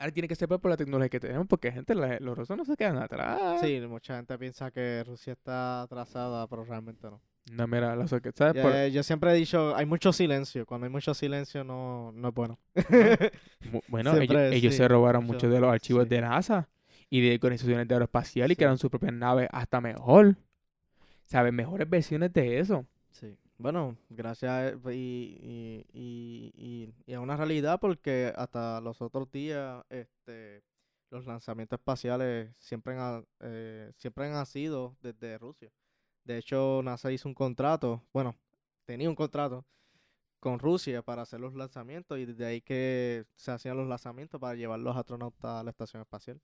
Ahora tiene que ser peor por la tecnología que tenemos porque, gente, la- los rusos no se quedan atrás. Sí, mucha gente piensa que Rusia está atrasada, pero realmente no. No, mira, que, ¿sabes? Ya- Por- yo siempre he dicho, hay mucho silencio. Cuando hay mucho silencio no, no es bueno. *laughs* bueno, siempre, ellos, se robaron mucho- muchos de los archivos sí. de NASA y de organizaciones de aeroespacial y crearon sus propias naves hasta mejor. ¿Sabes? Mejores versiones de eso. Sí. Bueno, gracias a, y, y, y, y, y a una realidad porque hasta los otros días este, los lanzamientos espaciales siempre han, eh, siempre han sido desde Rusia. De hecho, NASA hizo un contrato, bueno, tenía un contrato con Rusia para hacer los lanzamientos y desde ahí que se hacían los lanzamientos para llevar los astronautas a la estación espacial.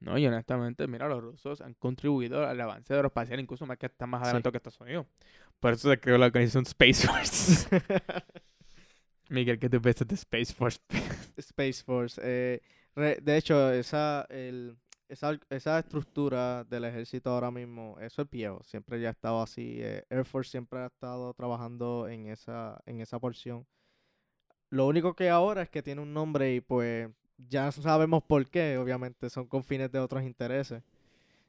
No, y honestamente, mira, los rusos han contribuido al avance aeroespacial, incluso más que está más Sí. adelantado que Estados Unidos. Por eso se creó la organización Space Force. *laughs* *laughs* Miguel, ¿qué te ves de Space Force? *laughs* Space Force. eh, re- de hecho, esa, el, esa, esa estructura del ejército ahora mismo, eso es viejo. Siempre ya ha estado así. eh, Air Force siempre ha estado trabajando en esa, en esa porción. Lo único que ahora es que tiene un nombre y pues ya sabemos por qué. Obviamente son con fines de otros intereses.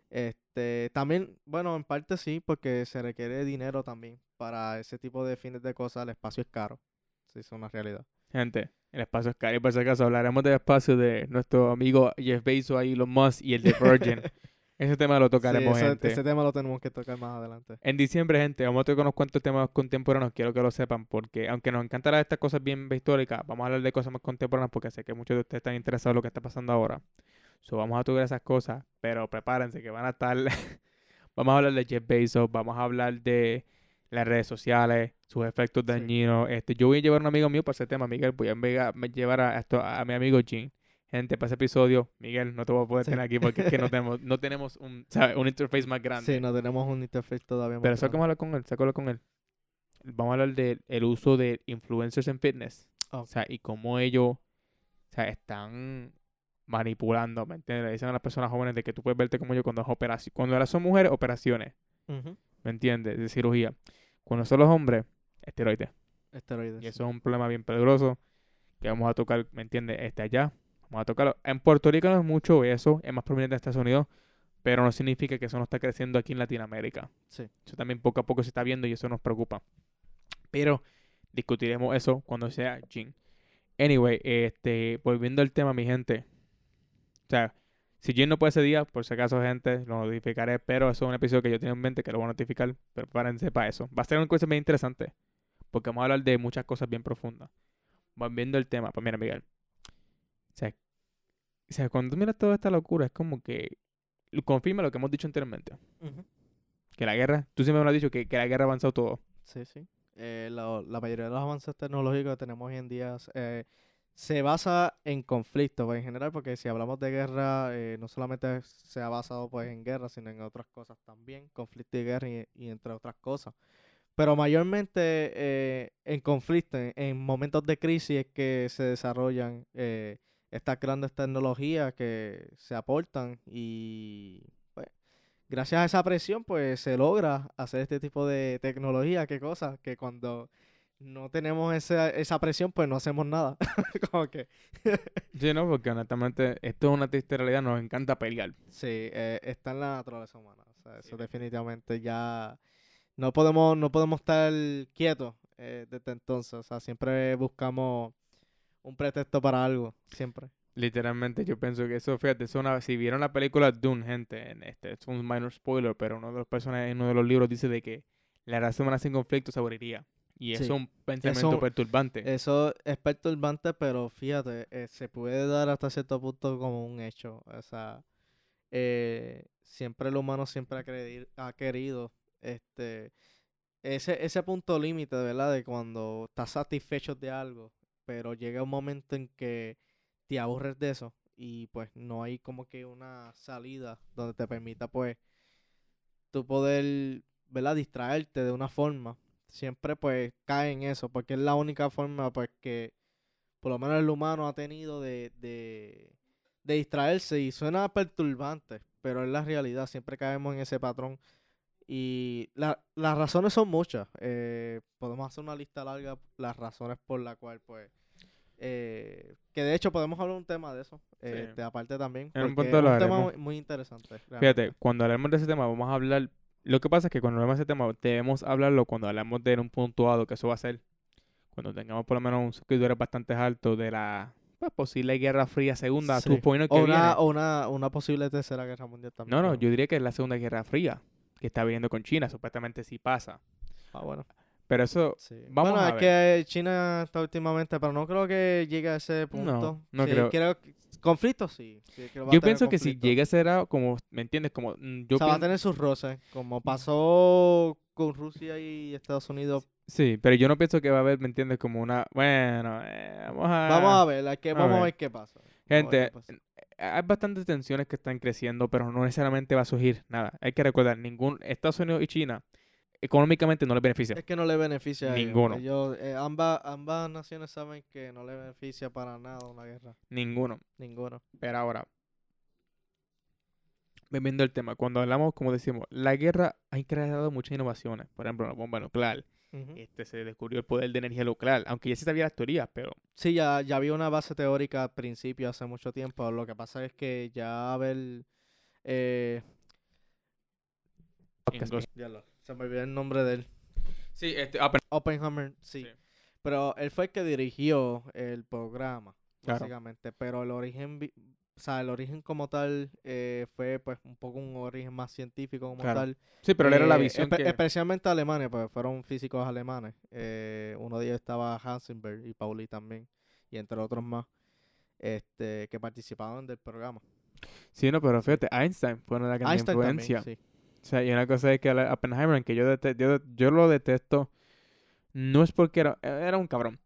Este, también, bueno, en parte sí, porque se requiere dinero también para ese tipo de fines de cosas. El espacio es caro. Sí, es una realidad. Gente, el espacio es caro. Y por si acaso hablaremos del espacio de nuestro amigo Jeff Bezos, ahí, Elon Musk y el de Virgin. *laughs* Ese tema lo Sí, tocaremos, ese, gente. ese tema lo tenemos que tocar más adelante. En diciembre, gente, vamos a tocar unos cuantos temas contemporáneos, quiero que lo sepan, porque aunque nos encantan estas cosas bien históricas, vamos a hablar de cosas más contemporáneas porque sé que muchos de ustedes están interesados en lo que está pasando ahora. So, vamos a tocar esas cosas, pero prepárense que van a estar... *laughs* vamos a hablar de Jeff Bezos, vamos a hablar de las redes sociales, sus efectos Sí. dañinos. Este, yo voy a llevar a un amigo mío para ese tema, Miguel, voy a llevar a, esto, a mi amigo Jean. Gente, para ese episodio, Miguel, no te voy a poder Sí. tener aquí porque es que no *laughs* tenemos, no tenemos un, ¿sabes? un interface más grande. Sí, no tenemos un interface todavía. más Pero eso grande. vamos a hablar con él, hablar con él. Vamos a hablar del el uso de influencers en fitness. O sea, y cómo ellos o sea, están manipulando, ¿me entiendes? Le dicen a las personas jóvenes de que tú puedes verte como yo cuando es operación. Cuando ahora son mujeres, operaciones. ¿me entiendes? De cirugía. Cuando son los hombres, esteroides. Esteroides. Y eso es un problema bien peligroso que vamos a tocar, ¿me entiendes? Este allá. Vamos a tocarlo. En Puerto Rico no es mucho eso, es más prominente en Estados Unidos, pero no significa que eso no está creciendo aquí en Latinoamérica. Sí. Eso también poco a poco se está viendo y eso nos preocupa. Pero discutiremos eso cuando sea Jin. Anyway, este, volviendo al tema, mi gente. O sea, si Jin no puede ese día, por si acaso, gente, lo notificaré. Pero eso es un episodio que yo tengo en mente que lo voy a notificar. Prepárense para eso. Va a ser una cosa bien interesante. Porque vamos a hablar de muchas cosas bien profundas. Volviendo al tema, pues mira, Miguel. O sea, o sea, cuando tú miras toda esta locura, es como que confirma lo que hemos dicho anteriormente. Que la guerra, tú siempre me lo has dicho, que, que la guerra ha avanzado todo. Sí, sí. Eh, la, la mayoría de los avances tecnológicos que tenemos hoy en día eh, se basa en conflictos pues, en general, porque si hablamos de guerra, eh, no solamente se ha basado pues en guerra, sino en otras cosas también, conflicto y guerra y, y entre otras cosas. Pero mayormente eh, en conflicto, en, en momentos de crisis es que se desarrollan eh, estas grandes tecnologías que se aportan y pues, gracias a esa presión pues se logra hacer este tipo de tecnología, qué cosa, que cuando no tenemos esa, esa presión pues no hacemos nada. *laughs* Como que Sí, no, porque honestamente esto es una triste realidad, nos encanta pelear. sí, eh, está en la naturaleza humana. O sea, eso Sí. definitivamente ya no podemos, no podemos estar quietos eh, desde entonces. O sea, siempre buscamos un pretexto para algo, siempre. Literalmente yo pienso que eso, fíjate, es una, si vieron la película Dune, gente, en este, es un minor spoiler, pero uno de los personajes en uno de los libros dice de que la raza humana sin conflicto se aburriría. Y eso es un pensamiento Eso- perturbante. Eso es perturbante, pero fíjate, eh, se puede dar hasta cierto punto como un hecho. O sea, eh, siempre el humano siempre ha, ha querido este ese, ese punto límite, ¿verdad? De cuando estás satisfecho de algo, pero llega un momento en que te aburres de eso y pues no hay como que una salida donde te permita pues tú poder, ¿verdad? Distraerte de una forma siempre pues cae en eso, porque es la única forma pues que por lo menos el humano ha tenido de, de, de distraerse y suena perturbante, pero es la realidad, siempre caemos en ese patrón y la- las razones son muchas, eh, podemos hacer una lista larga, las razones por la cual pues eh, que de hecho podemos hablar un tema de eso, eh, Sí. aparte también, En un porque punto es un tema muy, muy interesante. Fíjate, cuando hablemos de ese tema vamos a hablar, lo que pasa es que cuando hablemos de ese tema debemos hablarlo cuando hablamos de un puntuado, que eso va a ser cuando tengamos por lo menos un seguidores bastante altos de la pues, posible Guerra Fría Segunda, Sí. o, viene. una, o una, una posible tercera guerra mundial también. No, no, yo diría que es la Segunda Guerra Fría que está viniendo con China, supuestamente sí pasa. Ah, bueno. Pero eso, Sí. Vamos bueno, a es ver. que China está últimamente, pero no creo que llegue a ese punto. no Sí, creo. que- conflicto sí. sí, a yo pienso que si llega a ser algo como, ¿me entiendes? Como, mm, yo o sea, va a tener sus roces, como pasó con Rusia y Estados Unidos. Sí, pero yo no pienso que va a haber, ¿me entiendes? Como una, bueno, eh, vamos a... Vamos a ver, que, a vamos a ver. ver qué pasa. Vamos a ver Gente, pasa. hay bastantes tensiones que están creciendo, pero no necesariamente va a surgir nada. Hay que recordar, ningún Estados Unidos y China económicamente no les beneficia. Es que no le beneficia a ellos. Ninguno. Ellos, eh, ambas, ambas naciones saben que no le beneficia para nada una guerra. Ninguno. Ninguno. Pero ahora, volviendo al tema, cuando hablamos, como decimos, la guerra ha creado muchas innovaciones. Por ejemplo, la bomba nuclear. Este se descubrió el poder de energía nuclear, aunque ya se sabía las teorías, pero Sí, ya, ya había una base teórica al principio, hace mucho tiempo. Lo que pasa es que ya haber... Eh, se me olvidó el nombre de él. Sí, este, pero- Oppenheimer, sí. Sí. Pero él fue el que dirigió el programa, Claro. básicamente. Pero el origen o sea, el origen como tal eh, fue pues un poco un origen más científico como Claro. tal. Sí, pero era la Eh, visión espe- que... Especialmente alemanes, pues fueron físicos alemanes. Eh, uno de ellos estaba Hansenberg y Pauli también, y entre otros más, este, que participaban del programa. Sí, no, pero fíjate, Einstein fue una gran Einstein influencia. también, sí. O sea, y una cosa es que a Oppenheimer, que yo, yo, yo lo detesto, no es porque era, era un cabrón.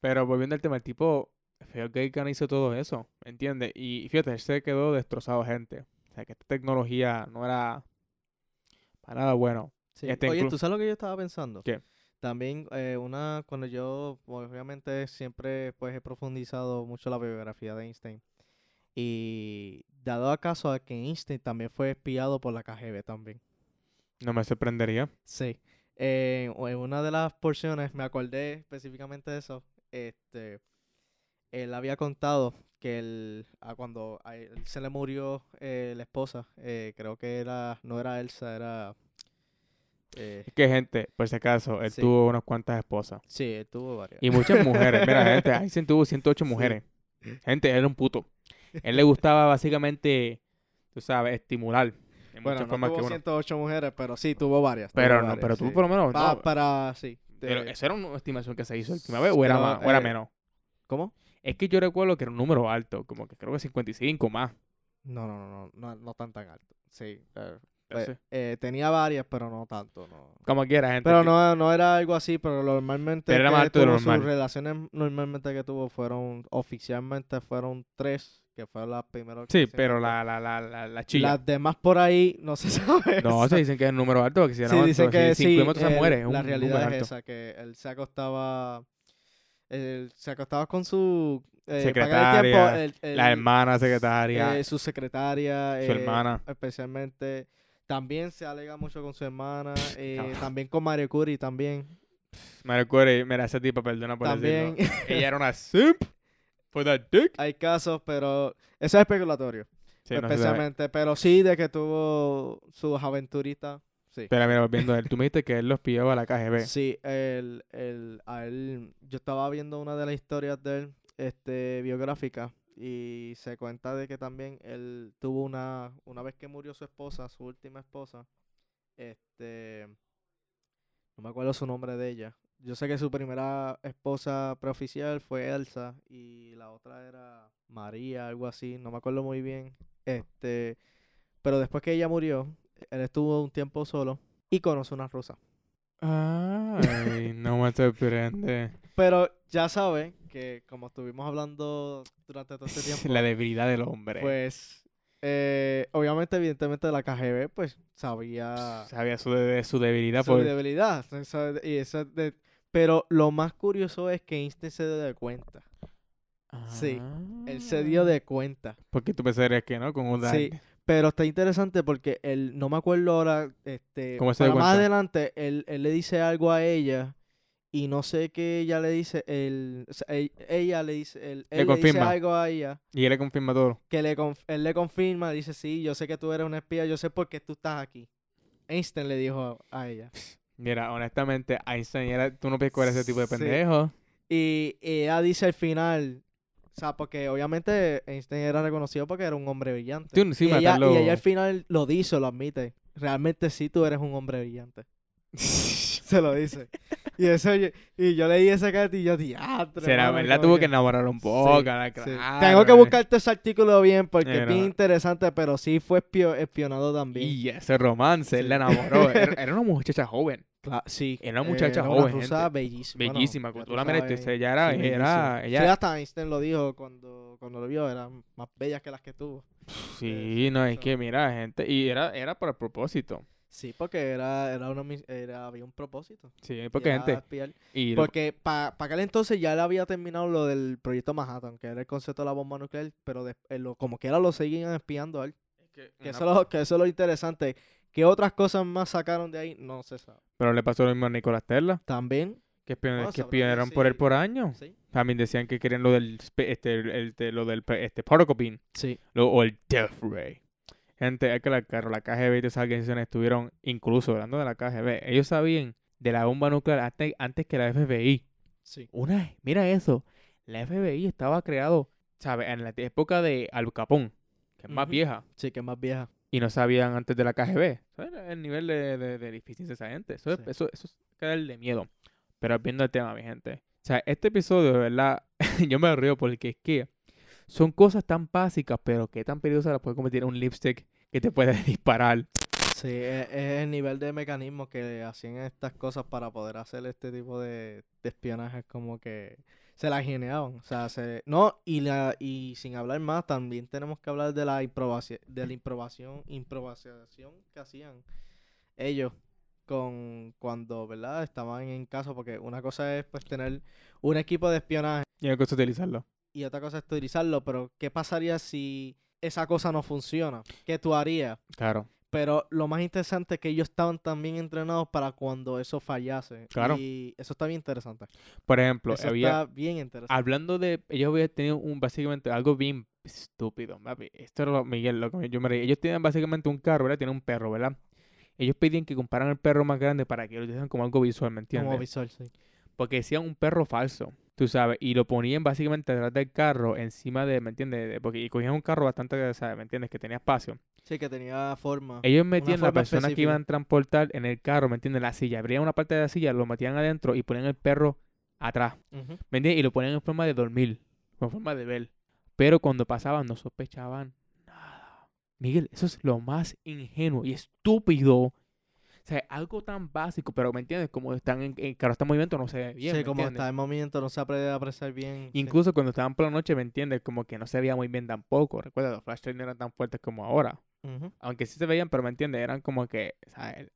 Pero volviendo al tema, el tipo, fue el que hizo todo eso, ¿entiendes? Y fíjate, él se quedó destrozado, gente. O sea, que esta tecnología no era para nada bueno. Sí. Este Oye, ¿tú sabes lo que yo estaba pensando? ¿Qué? También eh, una, cuando yo, obviamente siempre pues he profundizado mucho la biografía de Einstein. Y dado acaso a que Einstein también fue espiado por la KGB también. No me sorprendería. Sí. Eh, en una de las porciones, me acordé específicamente de eso, este, él había contado que él, a cuando a él se le murió eh, la esposa, eh, creo que era, no era Elsa, era... eh, Es que, gente, por si acaso, él Sí. tuvo unas cuantas esposas. sí, él tuvo varias. Y muchas mujeres. Mira, *laughs* gente, Einstein tuvo 108 Sí. mujeres. Gente, él era un puto. Él le gustaba básicamente, tú sabes, estimular. En Bueno, no tuvo que uno. 108 mujeres, pero sí, tuvo varias. tuvo Pero no, varias, pero tú sí. por lo menos. Pa- no, para, sí. pero eso era una estimación que se hizo la última vez, o era, Pero, más, o era eh, menos. ¿Cómo? Es que yo recuerdo que era un número alto, como que creo que 55 más. No, no, no, no, no, no tan tan alto. Sí. eh, pues, eh, tenía varias, pero no tanto, no. Como quiera, gente. Pero que- no, no era algo así, pero normalmente Pero era más alto de lo tuvo, sus normal. relaciones normalmente que tuvo fueron, oficialmente fueron tres, que fue la primera Sí, pero la, la, la, la, la chilla. Las demás por ahí no se *laughs* sabe. No, se dicen que es un número alto, porque si Sí, no, dicen que si sí, el- es un la realidad es esa, que él se acostaba, él se acostaba con su eh, Secretaria, el- el- La hermana secretaria. eh, su secretaria, Su eh, hermana. especialmente. También se alega mucho con su hermana, también con Mario Curie, también. Me recuerdo, mira, esa tipa, perdona por También decirlo. *laughs* Ella era una simp for that dick. hay casos, pero eso es especulatorio, Sí, no especialmente. pero sí de que tuvo sus aventuritas, sí. Pero mira, volviendo a él, tú me dijiste que él los pilló a la KGB. *laughs* Sí, el, el, a él, yo estaba viendo una de las historias de él, este, biográfica, y se cuenta de que también él tuvo una, una vez que murió su esposa, su última esposa, este, no me acuerdo su nombre de ella. Yo sé que su primera esposa preoficial fue Elsa y la otra era María, algo así, no me acuerdo muy bien. Este, pero después que ella murió, él estuvo un tiempo solo y conoció una rusa. Ay, no me sorprende. *laughs* Pero ya sabes que como estuvimos hablando durante todo este *laughs* tiempo, La debilidad del hombre. pues eh, obviamente evidentemente la KGB pues sabía Sabía su, de, su debilidad. su por- debilidad. y eso de- pero lo más curioso es que Einstein se dio de cuenta. sí, Él se dio Ah. de cuenta. Porque tú pensarías que no, con un Sí, Pero está interesante porque él, no me acuerdo ahora, este, ¿Cómo se para dio más adelante, él, él le dice algo a ella y no sé qué ella le dice, él, o sea, e- ella le dice, él, Le él le dice confirma. algo a ella Y él le confirma todo. que le conf- él le confirma, dice, sí, yo sé que tú eres una espía, yo sé por qué tú estás aquí. Einstein le dijo a ella. *laughs* Mira, honestamente, Einstein era, tú no puedes cobrar ese tipo de Sí. pendejo. Y, y ella dice al final, o sea, porque obviamente Einstein era reconocido porque era un hombre brillante. Tú, sí, y, ella, y ella al final lo dice, lo admite. Realmente sí tú eres un hombre brillante. *laughs* Se lo dice. Y eso yo- y yo leí esa carta y yo diatre. Será, mano, ¿verdad? Tuvo que- enamorar un poco. Sí, la- sí. claro, Tengo que eh. buscarte ese artículo bien porque Eh, es bien no. interesante, pero sí fue espio- espionado también. Y ese romance, él Sí. la enamoró. *laughs* Era, era una muchacha joven. Sí. Era una muchacha era joven, Una rusa gente. bellísima. bueno, Bellísima. Cuando tú la sabes, ella era, era, ella, hasta Einstein lo dijo cuando, cuando lo vio, eran más bellas que las que tuvo. sí, no, es eso. que mira, gente, y era, era por propósito. Sí, porque era, era una, era, había un propósito. Sí, porque era gente, espiar. y Porque para aquel entonces ya él había terminado lo del proyecto Manhattan, que era el concepto de la bomba nuclear, pero de- eh, lo- como quiera lo seguían espiando a él. Que, una- eso, es lo, que eso es lo interesante. ¿Qué otras cosas más sacaron de ahí? No se sabe. pero le pasó lo mismo a Nicolás Tesla, También, que, espion- No, que espionaron por él por años. sí. También decían que querían lo del, este, el, el- de- lo del pe- este, beam, Sí. lo- o el death ray. Gente, hay que la, la KGB y todas esas organizaciones estuvieron, incluso hablando de la KGB, ellos sabían de la bomba nuclear antes, antes que la FBI. Sí. Una, mira eso, la FBI estaba creado ¿sabes? En la época de Al Capón, que es más vieja, Sí, que es más vieja. y no sabían antes de la KGB. ¿Sabes? El nivel de, de, de eficiencia de esa gente. Eso, es- Sí. eso, eso es de miedo. Pero viendo el tema, mi gente. O sea, este episodio, de verdad, *laughs* yo me río porque es que son cosas tan básicas, pero que tan peligrosas las puede convertir en un lipstick que te puede *laughs* disparar. Sí, es, es el nivel de mecanismo que hacían estas cosas para poder hacer este tipo de, de espionaje como que se la geneaban. O sea, se, no, y la, y sin hablar más, también tenemos que hablar de la improvisación, de la improvisación, improvisación que hacían ellos con cuando, ¿verdad? Estaban en caso, porque una cosa es pues tener un equipo de espionaje Y hay que utilizarlo. y otra cosa es utilizarlo, pero ¿qué pasaría si esa cosa no funciona? ¿Qué tú harías? Claro. Pero lo más interesante es que ellos estaban también entrenados para cuando eso fallase. Claro. Y eso está bien interesante. Por ejemplo, Eso había, está bien interesante. hablando de, ellos habían tenido un, básicamente algo bien estúpido. papi. Esto era lo, Miguel, lo que yo me reí. Ellos tienen básicamente un carro, ¿verdad? Tienen un perro, ¿verdad? Ellos pedían que compraran el perro más grande para que lo utilicen como algo visual, ¿me entiendes? Como visual, sí. Porque decían un perro falso, tú sabes, y lo ponían básicamente detrás del carro, encima de, ¿me entiendes? De- Porque y cogían un carro bastante, ¿sabes? ¿Me entiendes? Que tenía espacio. Sí, que tenía forma. Ellos metían la persona que iban a transportar en el carro, ¿me entiendes? La silla. Abrían una parte de la silla, lo metían adentro y ponían el perro atrás. ¿me entiendes? Y lo ponían en forma de dormir, en forma de ver. Pero cuando pasaban no sospechaban nada. Miguel, eso es lo más ingenuo y estúpido. O sea, algo tan básico, pero ¿me entiendes? Como están en, en carro está en movimiento, no se ve bien. sí, ¿me como entiendes? está en movimiento, no se apreciar bien. sí. Incluso cuando estaban por la noche, ¿me entiendes? Como que no se veía muy bien tampoco. Recuerda, los flashlights no eran tan fuertes como ahora. Ujú. Aunque sí se veían, pero ¿me entiendes? Eran como que, o sea, el-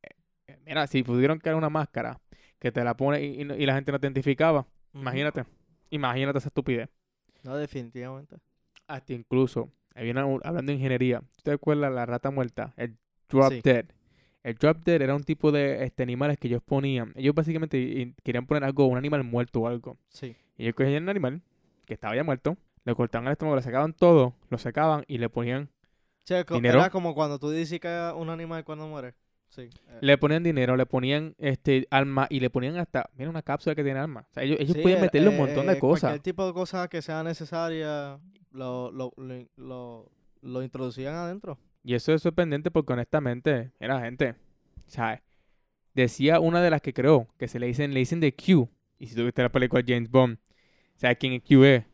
eh, mira, si pudieron crear una máscara que te la pone y, y y la gente no te identificaba, Ujú. imagínate, imagínate esa estupidez. No, definitivamente. Hasta incluso, había una- hablando de ingeniería, ¿tú te acuerdas la rata muerta? El drop Sí. dead. El drop dead era un tipo de este, animales que ellos ponían. Ellos básicamente querían poner algo, un animal muerto o algo. Sí. Y ellos cogían un animal que estaba ya muerto, le cortaban el estómago, le sacaban todo, lo secaban y le ponían, Che, ¿Dinero? era como cuando tú dices que un animal cuando muere. Sí. eh, le ponían dinero, le ponían este alma y le ponían hasta, mira una cápsula que tiene alma. O sea, ellos, ellos sí, podían eh, meterle un eh, montón eh, de cosas. Cualquier tipo de cosa que sea necesaria, lo, lo, lo, lo, lo introducían adentro. Y eso es sorprendente porque honestamente, era gente, ¿sabes? Decía una de las que creó, que se le dicen, le dicen de Q. Y si tuviste la película de James Bond, ¿sabes quién es Q es?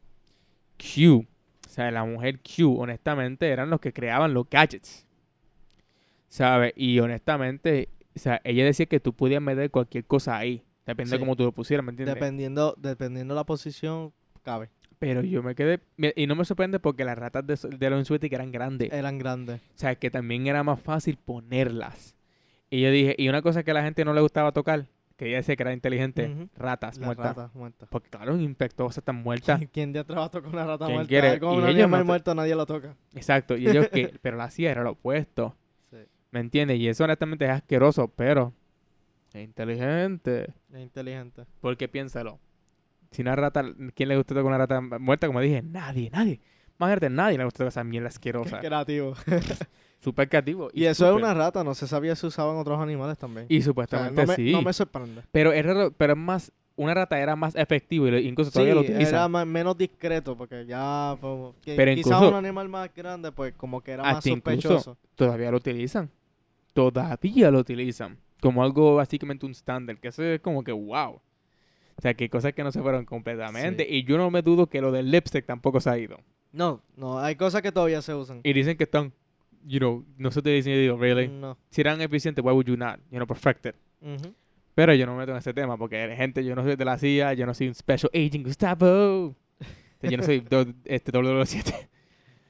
Q. O sea, la mujer Q, honestamente, eran los que creaban los gadgets. ¿Sabes? Y honestamente, o sea, ella decía que tú podías meter cualquier cosa ahí. Depende de cómo tú lo pusieras, ¿me entiendes? Dependiendo, dependiendo la posición, cabe. Pero yo me quedé... Y no me sorprende porque las ratas de, de los Insuetic eran grandes. Eran grandes. O sea, que también era más fácil ponerlas. Y yo dije, y una cosa que a la gente no le gustaba tocar, que ella decía que era inteligente, ratas Las muertas. ratas muertas. Porque claro, un infectuosa están muertas. *laughs* ¿Quién de trabajo toca una rata ¿Quién muerta? quiere? Y ellos no muerto nadie lo toca. Exacto. Y ellos que, *laughs* pero la hacía era lo opuesto. Sí. ¿Me entiendes? Y eso honestamente es asqueroso, pero es inteligente. Es inteligente. Porque piénsalo. Si una rata, ¿quién le gusta tocar una rata muerta? Como dije, nadie, nadie. Imagínate, nadie le gusta tocar esa mierda Qué asquerosa. creativo. *laughs* Súper creativo. Y eso es súper- una rata, no se sabía si usaban otros animales también. Y O sea, supuestamente no, me, sí. no me sorprende. Pero es raro, pero es más, una rata era más efectivo y incluso Sí, todavía lo utilizan. era más- menos discreto porque ya pues, que Pero quizás un animal más grande pues como que era más sospechoso. Todavía lo utilizan. Todavía lo utilizan. Como algo básicamente un estándar. Que eso es como que wow. O sea, que cosas que no se fueron completamente. Y yo no me dudo que lo del lipstick tampoco se ha ido. No, no, hay cosas que todavía se usan. Y dicen que están, you know, no se te dicen, yo digo, really. No. Si eran eficientes, why would you not? You know, perfected. Ujú. Pero yo no me meto en ese tema porque, gente, yo no soy de la CIA, yo no soy un Special Agent Gustavo. Yo no soy do- este WW7.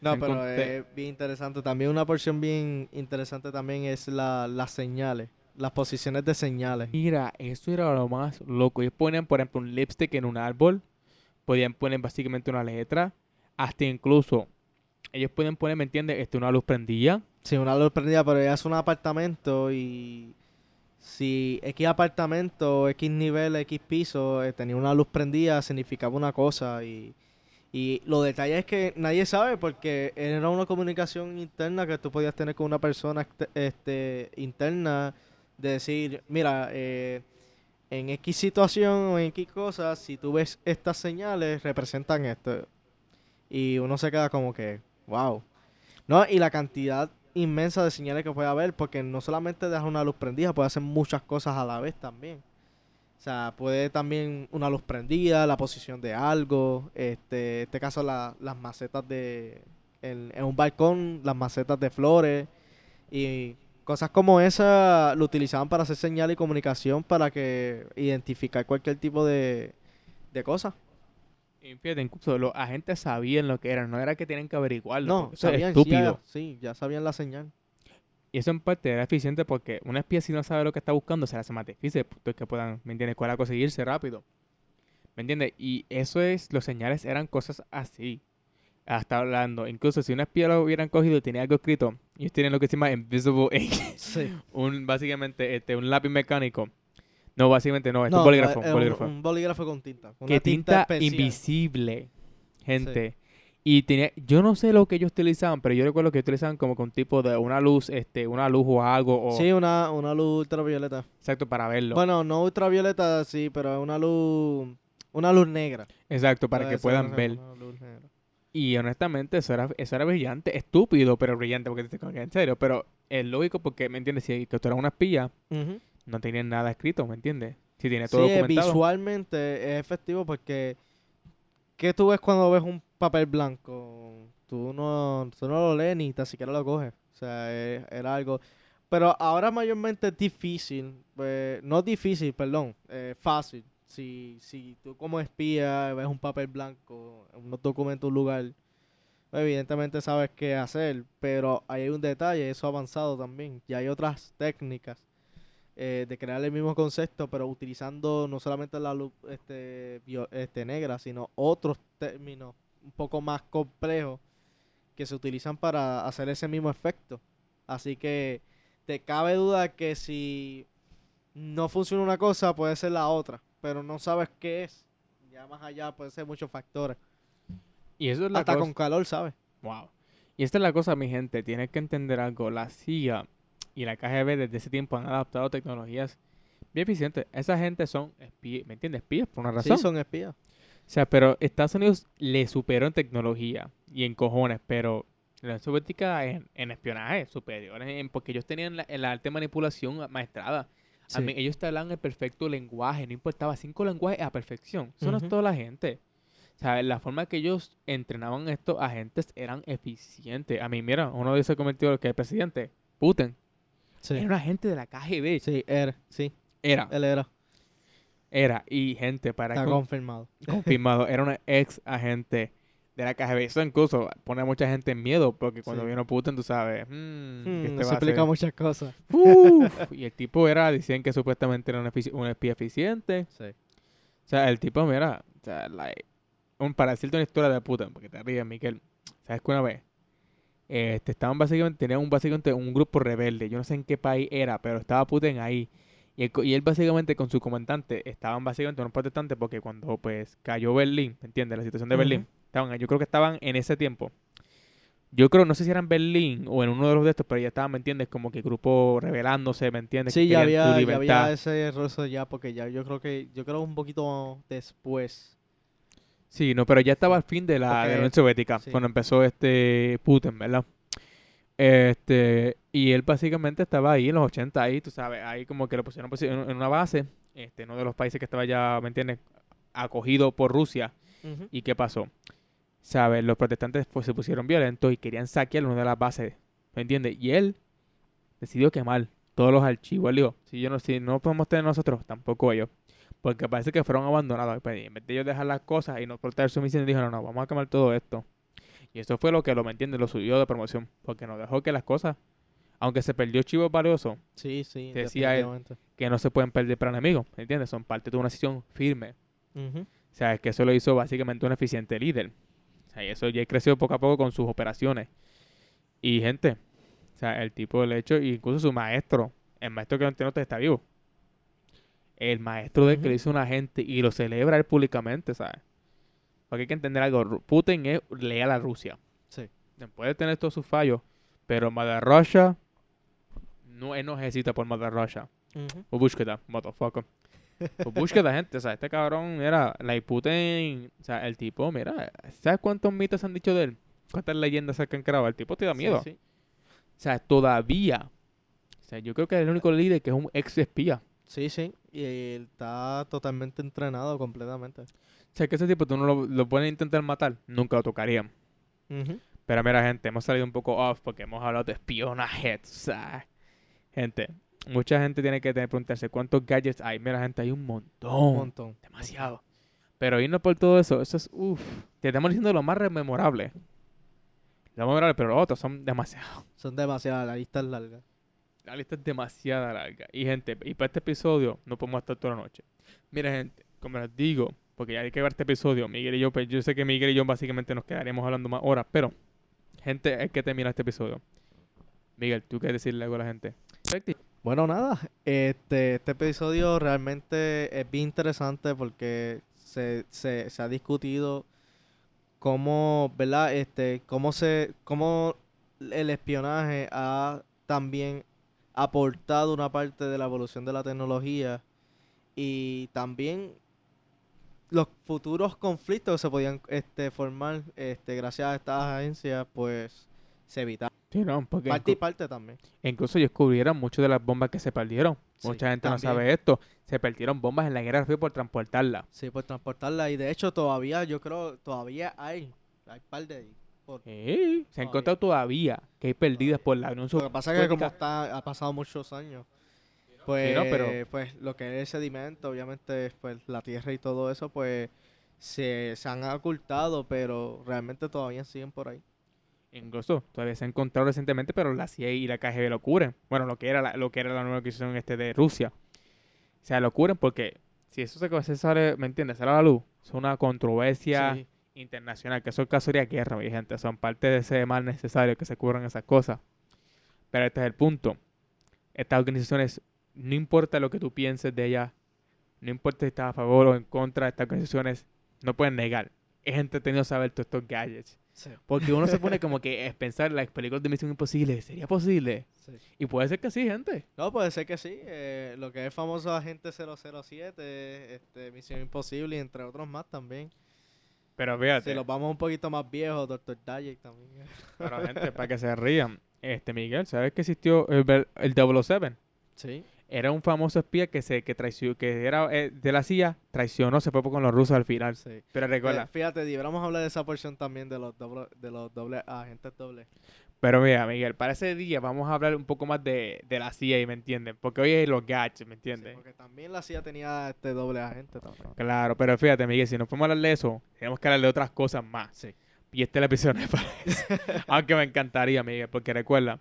No, pero es bien interesante. También una porción bien interesante también es la, las señales, las posiciones de señales. Mira, eso era lo más loco. Ellos ponían, por ejemplo, un lipstick en un árbol. Podían poner básicamente una letra. Hasta incluso, ellos pueden poner, ¿me entiendes? Este, una luz prendida. Sí, una luz prendida, pero ya es un apartamento y si X apartamento, X nivel, X piso eh, tenía una luz prendida, significaba una cosa y, y lo detalle es que nadie sabe porque era una comunicación interna que tú podías tener con una persona este, este, interna de decir, mira, eh, en X situación o en X cosas, si tú ves estas señales, representan esto. Y uno se queda como que, wow. No, y la cantidad inmensa de señales que puede haber, porque no solamente deja una luz prendida, puede hacer muchas cosas a la vez también. O sea, puede también una luz prendida, la posición de algo, este, este caso la- las macetas de, en, en un balcón, las macetas de flores y cosas como esa lo utilizaban para hacer señal y comunicación para que identificar cualquier tipo de, de cosa. Y fíjate, incluso los agentes sabían lo que eran, no era que tienen que averiguarlo. No, sabían, sí, estúpido. ya, sí, ya sabían la señal. Y eso en parte era eficiente porque un espía si no sabe lo que está buscando se le hace más difícil pues, que puedan, ¿me entiendes? Cuál conseguirse rápido. ¿Me entiendes? Y eso es, los señales eran cosas así. Hasta hablando, incluso si un espía lo hubieran cogido y tenía algo escrito, ellos tienen lo que se llama invisible ink, Sí. *laughs* un, básicamente este, un lápiz mecánico. No, básicamente no, es No, un bolígrafo, un un- bolígrafo. Un, bolígrafo con tinta. Una que tinta, especial. invisible, gente. Y tenía, yo no sé lo que ellos utilizaban, pero yo recuerdo que utilizaban como un tipo de una luz, este, una luz o algo, o Sí, una, una luz ultravioleta. exacto para verlo. Bueno, no ultravioleta, sí, pero es una luz. Una luz negra. exacto, para que puedan una- ver. una luz negra. Y honestamente, eso era, eso era brillante, estúpido, pero brillante, porque te en serio, pero es lógico porque, ¿me entiendes? Si que tú eras una espía, no tenían nada escrito, ¿me entiendes? Si tiene todo Sí, eh, documentado. visualmente es efectivo porque. ¿Qué tú ves cuando ves un papel blanco? Tú no, tú no lo lees ni tan siquiera lo coges. O sea, es- era algo. Pero ahora mayormente es difícil. Pues, no difícil, perdón. eh, fácil. Si, si tú como espía ves un papel blanco, unos documentos, un lugar, pues, evidentemente sabes qué hacer. Pero hay un detalle, eso avanzado también. Y hay otras técnicas eh, de crear el mismo concepto, pero utilizando no solamente la luz este, este, negra, sino otros términos un poco más complejos que se utilizan para hacer ese mismo efecto. Así que te cabe duda que si no funciona una cosa, puede ser la otra, pero no sabes qué es. Ya más allá puede ser muchos factores. Y eso es la Hasta cosa. con calor, ¿sabes? Wow. Y esta es la cosa, mi gente. Tienes que entender algo. La CIA y la KGB desde ese tiempo han adaptado tecnologías bien eficientes. Esa gente son espías, ¿me entiendes? Espías por una razón. Sí, son espías. O sea, pero Estados Unidos le superó en tecnología y en cojones, pero la Unión Soviética en, en espionaje superior, en- porque ellos tenían la, la arte de manipulación maestrada. A Sí. mí, ellos te hablaban el perfecto lenguaje, no importaba, cinco lenguajes a perfección. Eso no es toda la gente. O sea, la forma que ellos entrenaban a estos agentes eran eficientes. A mí, mira, uno de esos convertidos que el presidente, Putin, Sí, era un agente de la KGB. sí, era, sí, Era, él era. era. Y gente, para Está con- confirmado. confirmado, era un ex agente de la KGB. Eso incluso pone a mucha gente en miedo, porque cuando Sí. vino Putin, tú sabes, mm, ¿qué Hmm, este eso explica muchas cosas. Uf, *laughs* y el tipo era, decían que supuestamente era un, un espía eficiente. Sí. O sea, el tipo, mira, o sea, like, un, para decirte una historia de Putin, porque te ríes, Miquel. ¿Sabes que una vez? Este, estaban básicamente, tenían un, básicamente un grupo rebelde. Yo no sé en qué país era, pero estaba Putin ahí. Y él, co- y él básicamente con su comandante estaban básicamente unos protestantes porque cuando pues cayó Berlín, ¿me entiendes? La situación de Berlín. Estaban, yo creo que estaban en ese tiempo. Yo creo, no sé si era en Berlín o en uno de los de estos, pero ya estaban, ¿me entiendes? Como que grupo rebelándose, ¿me entiendes? Sí, Que ya había, ya había ese rozo ya, porque ya yo creo que, yo creo un poquito después. Sí, no, pero ya estaba al fin de la, de la Porque- Unión Soviética, sí. cuando empezó este Putin, ¿verdad? Este, y él básicamente estaba ahí en los 80, ahí, tú sabes, ahí como que lo pusieron pues, en, en una base, este, uno de los países que estaba ya, ¿me entiendes? Acogido por Rusia. ¿Y qué pasó? ¿Sabes? Los protestantes pues, se pusieron violentos y querían saquear una de las bases, ¿me entiendes? Y él decidió quemar todos los archivos. Él dijo, si, yo no, si no podemos tener nosotros, tampoco ellos. Porque parece que fueron abandonados. Pues, en vez de ellos dejar las cosas y no cortar su misión, dijo, no, no, vamos a quemar todo esto. Y eso fue lo que lo, ¿me entiendes? Lo subió de promoción. Porque nos dejó que las cosas, aunque se perdió chivo valioso, Sí, sí, Decía él. que no se pueden perder para enemigos, ¿me entiendes? Son parte de una decisión firme. Ujú. O sea, es que eso lo hizo básicamente un eficiente líder. O sea, y eso ya creció poco a poco con sus operaciones. Y gente, o sea, el tipo del hecho, incluso su maestro, el maestro que no tiene está vivo. El maestro de que le hizo un agente y lo celebra él públicamente, ¿sabes? Porque hay que entender algo, Putin es leal a Rusia. Sí. Puede tener todos sus fallos, pero Mother Russia, no, él no necesita por Mother Russia. Ujú. Babushkita, motherfucker. Pues búsqueda, gente. O sea, este cabrón, mira, la Putin, o sea, el tipo, mira, ¿sabes cuántos mitos se han dicho de él? ¿Cuántas leyendas se han creado? El tipo te da miedo. Sí, sí. O sea, todavía. O sea, yo creo que es el único líder que es un ex espía. Sí, sí. Y él está totalmente entrenado completamente. O sea, que ese tipo tú no lo, lo puedes intentar matar, nunca lo tocarían. Ujú. Pero mira, gente, hemos salido un poco off porque hemos hablado de espionaje, tú sabes. Gente, mucha gente tiene que tener preguntarse cuántos gadgets hay. Mira, gente, hay un montón. Un montón. Demasiado. Pero irnos por todo eso, eso es, uff. Te estamos diciendo lo más memorable. Lo más memorable, pero los otros son demasiado. Son demasiadas, la lista es larga. La lista es demasiado larga. Y gente, y para este episodio no podemos estar toda la noche. Mira, gente, como les digo, porque ya hay que ver este episodio, Miguel y yo, pues yo sé que Miguel y yo básicamente nos quedaríamos hablando más horas, pero, gente, hay que terminar este episodio. Miguel, ¿tú qué decirle algo a la gente? Bueno, nada, este, este episodio realmente es bien interesante porque se, se, se ha discutido cómo, ¿verdad? Este, cómo se, cómo el espionaje ha también aportado una parte de la evolución de la tecnología y también los futuros conflictos que se podían este, formar este, gracias a estas agencias, pues se evitaron. Sí, no, porque Parte y parte también. incluso descubrieron muchas de las bombas que se perdieron. Sí, Mucha gente no sabe esto. Se perdieron bombas en la guerra fría por transportarla. Sí, por transportarla. Y de hecho todavía, yo creo, todavía hay. Hay par de. Por- Sí, se han Todavía. encontrado todavía que hay perdidas por la Unión Lo que pasa es que como Soviética. está, ha pasado muchos años, pues, no, pero- pues lo que es sedimento, obviamente, pues la tierra y todo eso, pues se, se han ocultado, pero realmente todavía siguen por ahí. Incluso todavía se ha encontrado recientemente, pero la CIA y la KGB lo cubren. Bueno, lo que era la, lo que era la nueva adquisición este de Rusia. O sea, lo cubren porque si eso se, sale, ¿me entiendes? Sale a la luz. Es una controversia Sí, internacional, que eso casi sería guerra, mi gente. Son parte de ese mal necesario que se cubran esas cosas. Pero este es el punto. Estas organizaciones, no importa lo que tú pienses de ellas, no importa si estás a favor o en contra de estas organizaciones, no pueden negar. Es entretenido saber todos estos gadgets. Sí, Porque uno se pone como *laughs* que es pensar en las películas de Misión Imposible. ¿Sería posible? sí. Y puede ser que sí, gente. No, puede ser que sí. eh, lo que es el famoso Agente 007, este, Misión Imposible y entre otros más también. Pero fíjate, Si los vamos un poquito más viejos, Doctor Dayek también. *laughs* pero gente, para que se rían. Este, Miguel, ¿sabes que existió el, el 007? Sí. Era un famoso espía que se que traicionó, que era eh, de la CIA, traicionó, se fue con los rusos al final. Sí. Pero Eh, recuerda, fíjate, deberíamos hablar de esa porción también de los doble, de los doble agentes doble. pero mira, Miguel, para ese día vamos a hablar un poco más de, de la CIA, ¿me entiendes? Porque hoy es los gadgets, ¿me Sí, entiendes? porque también la CIA tenía este doble agente también. *laughs* Claro, pero fíjate, Miguel, si no podemos hablar de eso, tenemos que hablar de otras cosas más. Sí. Y este es el episodio para eso. *laughs* Aunque me encantaría, Miguel, porque recuerda,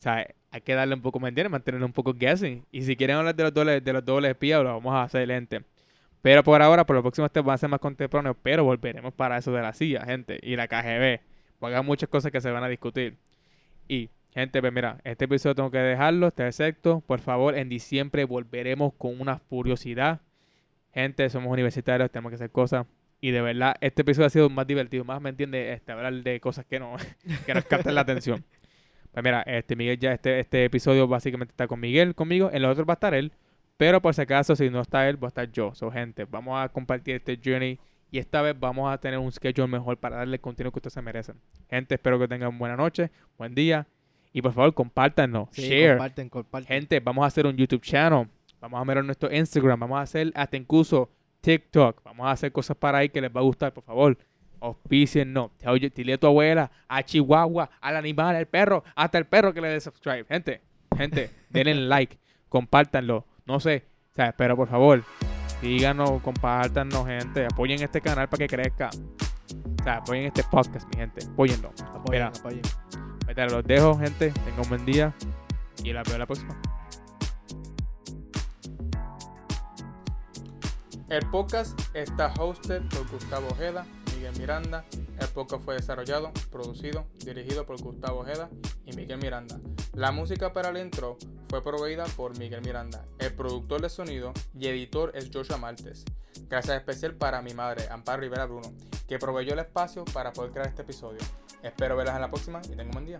o sea, hay que darle un poco, ¿me entiendes? Mantenerlo un poco guessing. Y si quieren hablar de los dobles, de los dobles espías, lo vamos a hacer lente. Pero por ahora, por los próximos temas van a ser más contemporáneos, pero volveremos para eso de la CIA, gente, y la KGB. Porque hay muchas cosas que se van a discutir. Y, gente, pues mira, este episodio tengo que dejarlo, este excepto. Por favor, en diciembre volveremos con una furiosidad. Gente, somos universitarios, tenemos que hacer cosas. Y de verdad, este episodio ha sido más divertido, más, ¿me entiendes? Este, hablar de cosas que no, *laughs* que nos capten la atención. Pues mira, este Miguel ya, este, este episodio básicamente está con Miguel, conmigo. En los otros va a estar él. Pero por si acaso, si no está él, va a estar yo. So, gente, vamos a compartir este journey. Y esta vez vamos a tener un schedule mejor para darle el contenido que ustedes se merecen. Gente, espero que tengan buena noche, buen día. Y por favor, compártanos, Sí, share. comparten, comparten. Gente, vamos a hacer un YouTube channel. Vamos a mirar nuestro Instagram. Vamos a hacer hasta incluso TikTok. Vamos a hacer cosas para ahí que les va a gustar, por favor. Auspíciennos. Oye, dile a tu abuela, a Chihuahua, al animal, al perro, hasta el perro que le dé subscribe. Gente, gente, *laughs* denle like, compártanlo. No sé, o sea, pero por favor, díganos, compártanos, gente. Apoyen este canal para que crezca. O sea, apoyen este podcast, mi gente. Apóyenlo. Apoyen, Mira. apoyen. Ahorita los dejo, gente. Tengan un buen día. Y la veo la próxima. El podcast está hosted por Gustavo Ojeda, Miguel Miranda. El podcast fue desarrollado, producido, dirigido por Gustavo Ojeda y Miguel Miranda. La música para el intro fue proveída por Miguel Miranda. El productor de sonido y editor es Joshua Martes. Gracias especial para mi madre, Amparo Rivera Bruno, que proveyó el espacio para poder crear este episodio. Espero verlas en la próxima y tengan un buen día.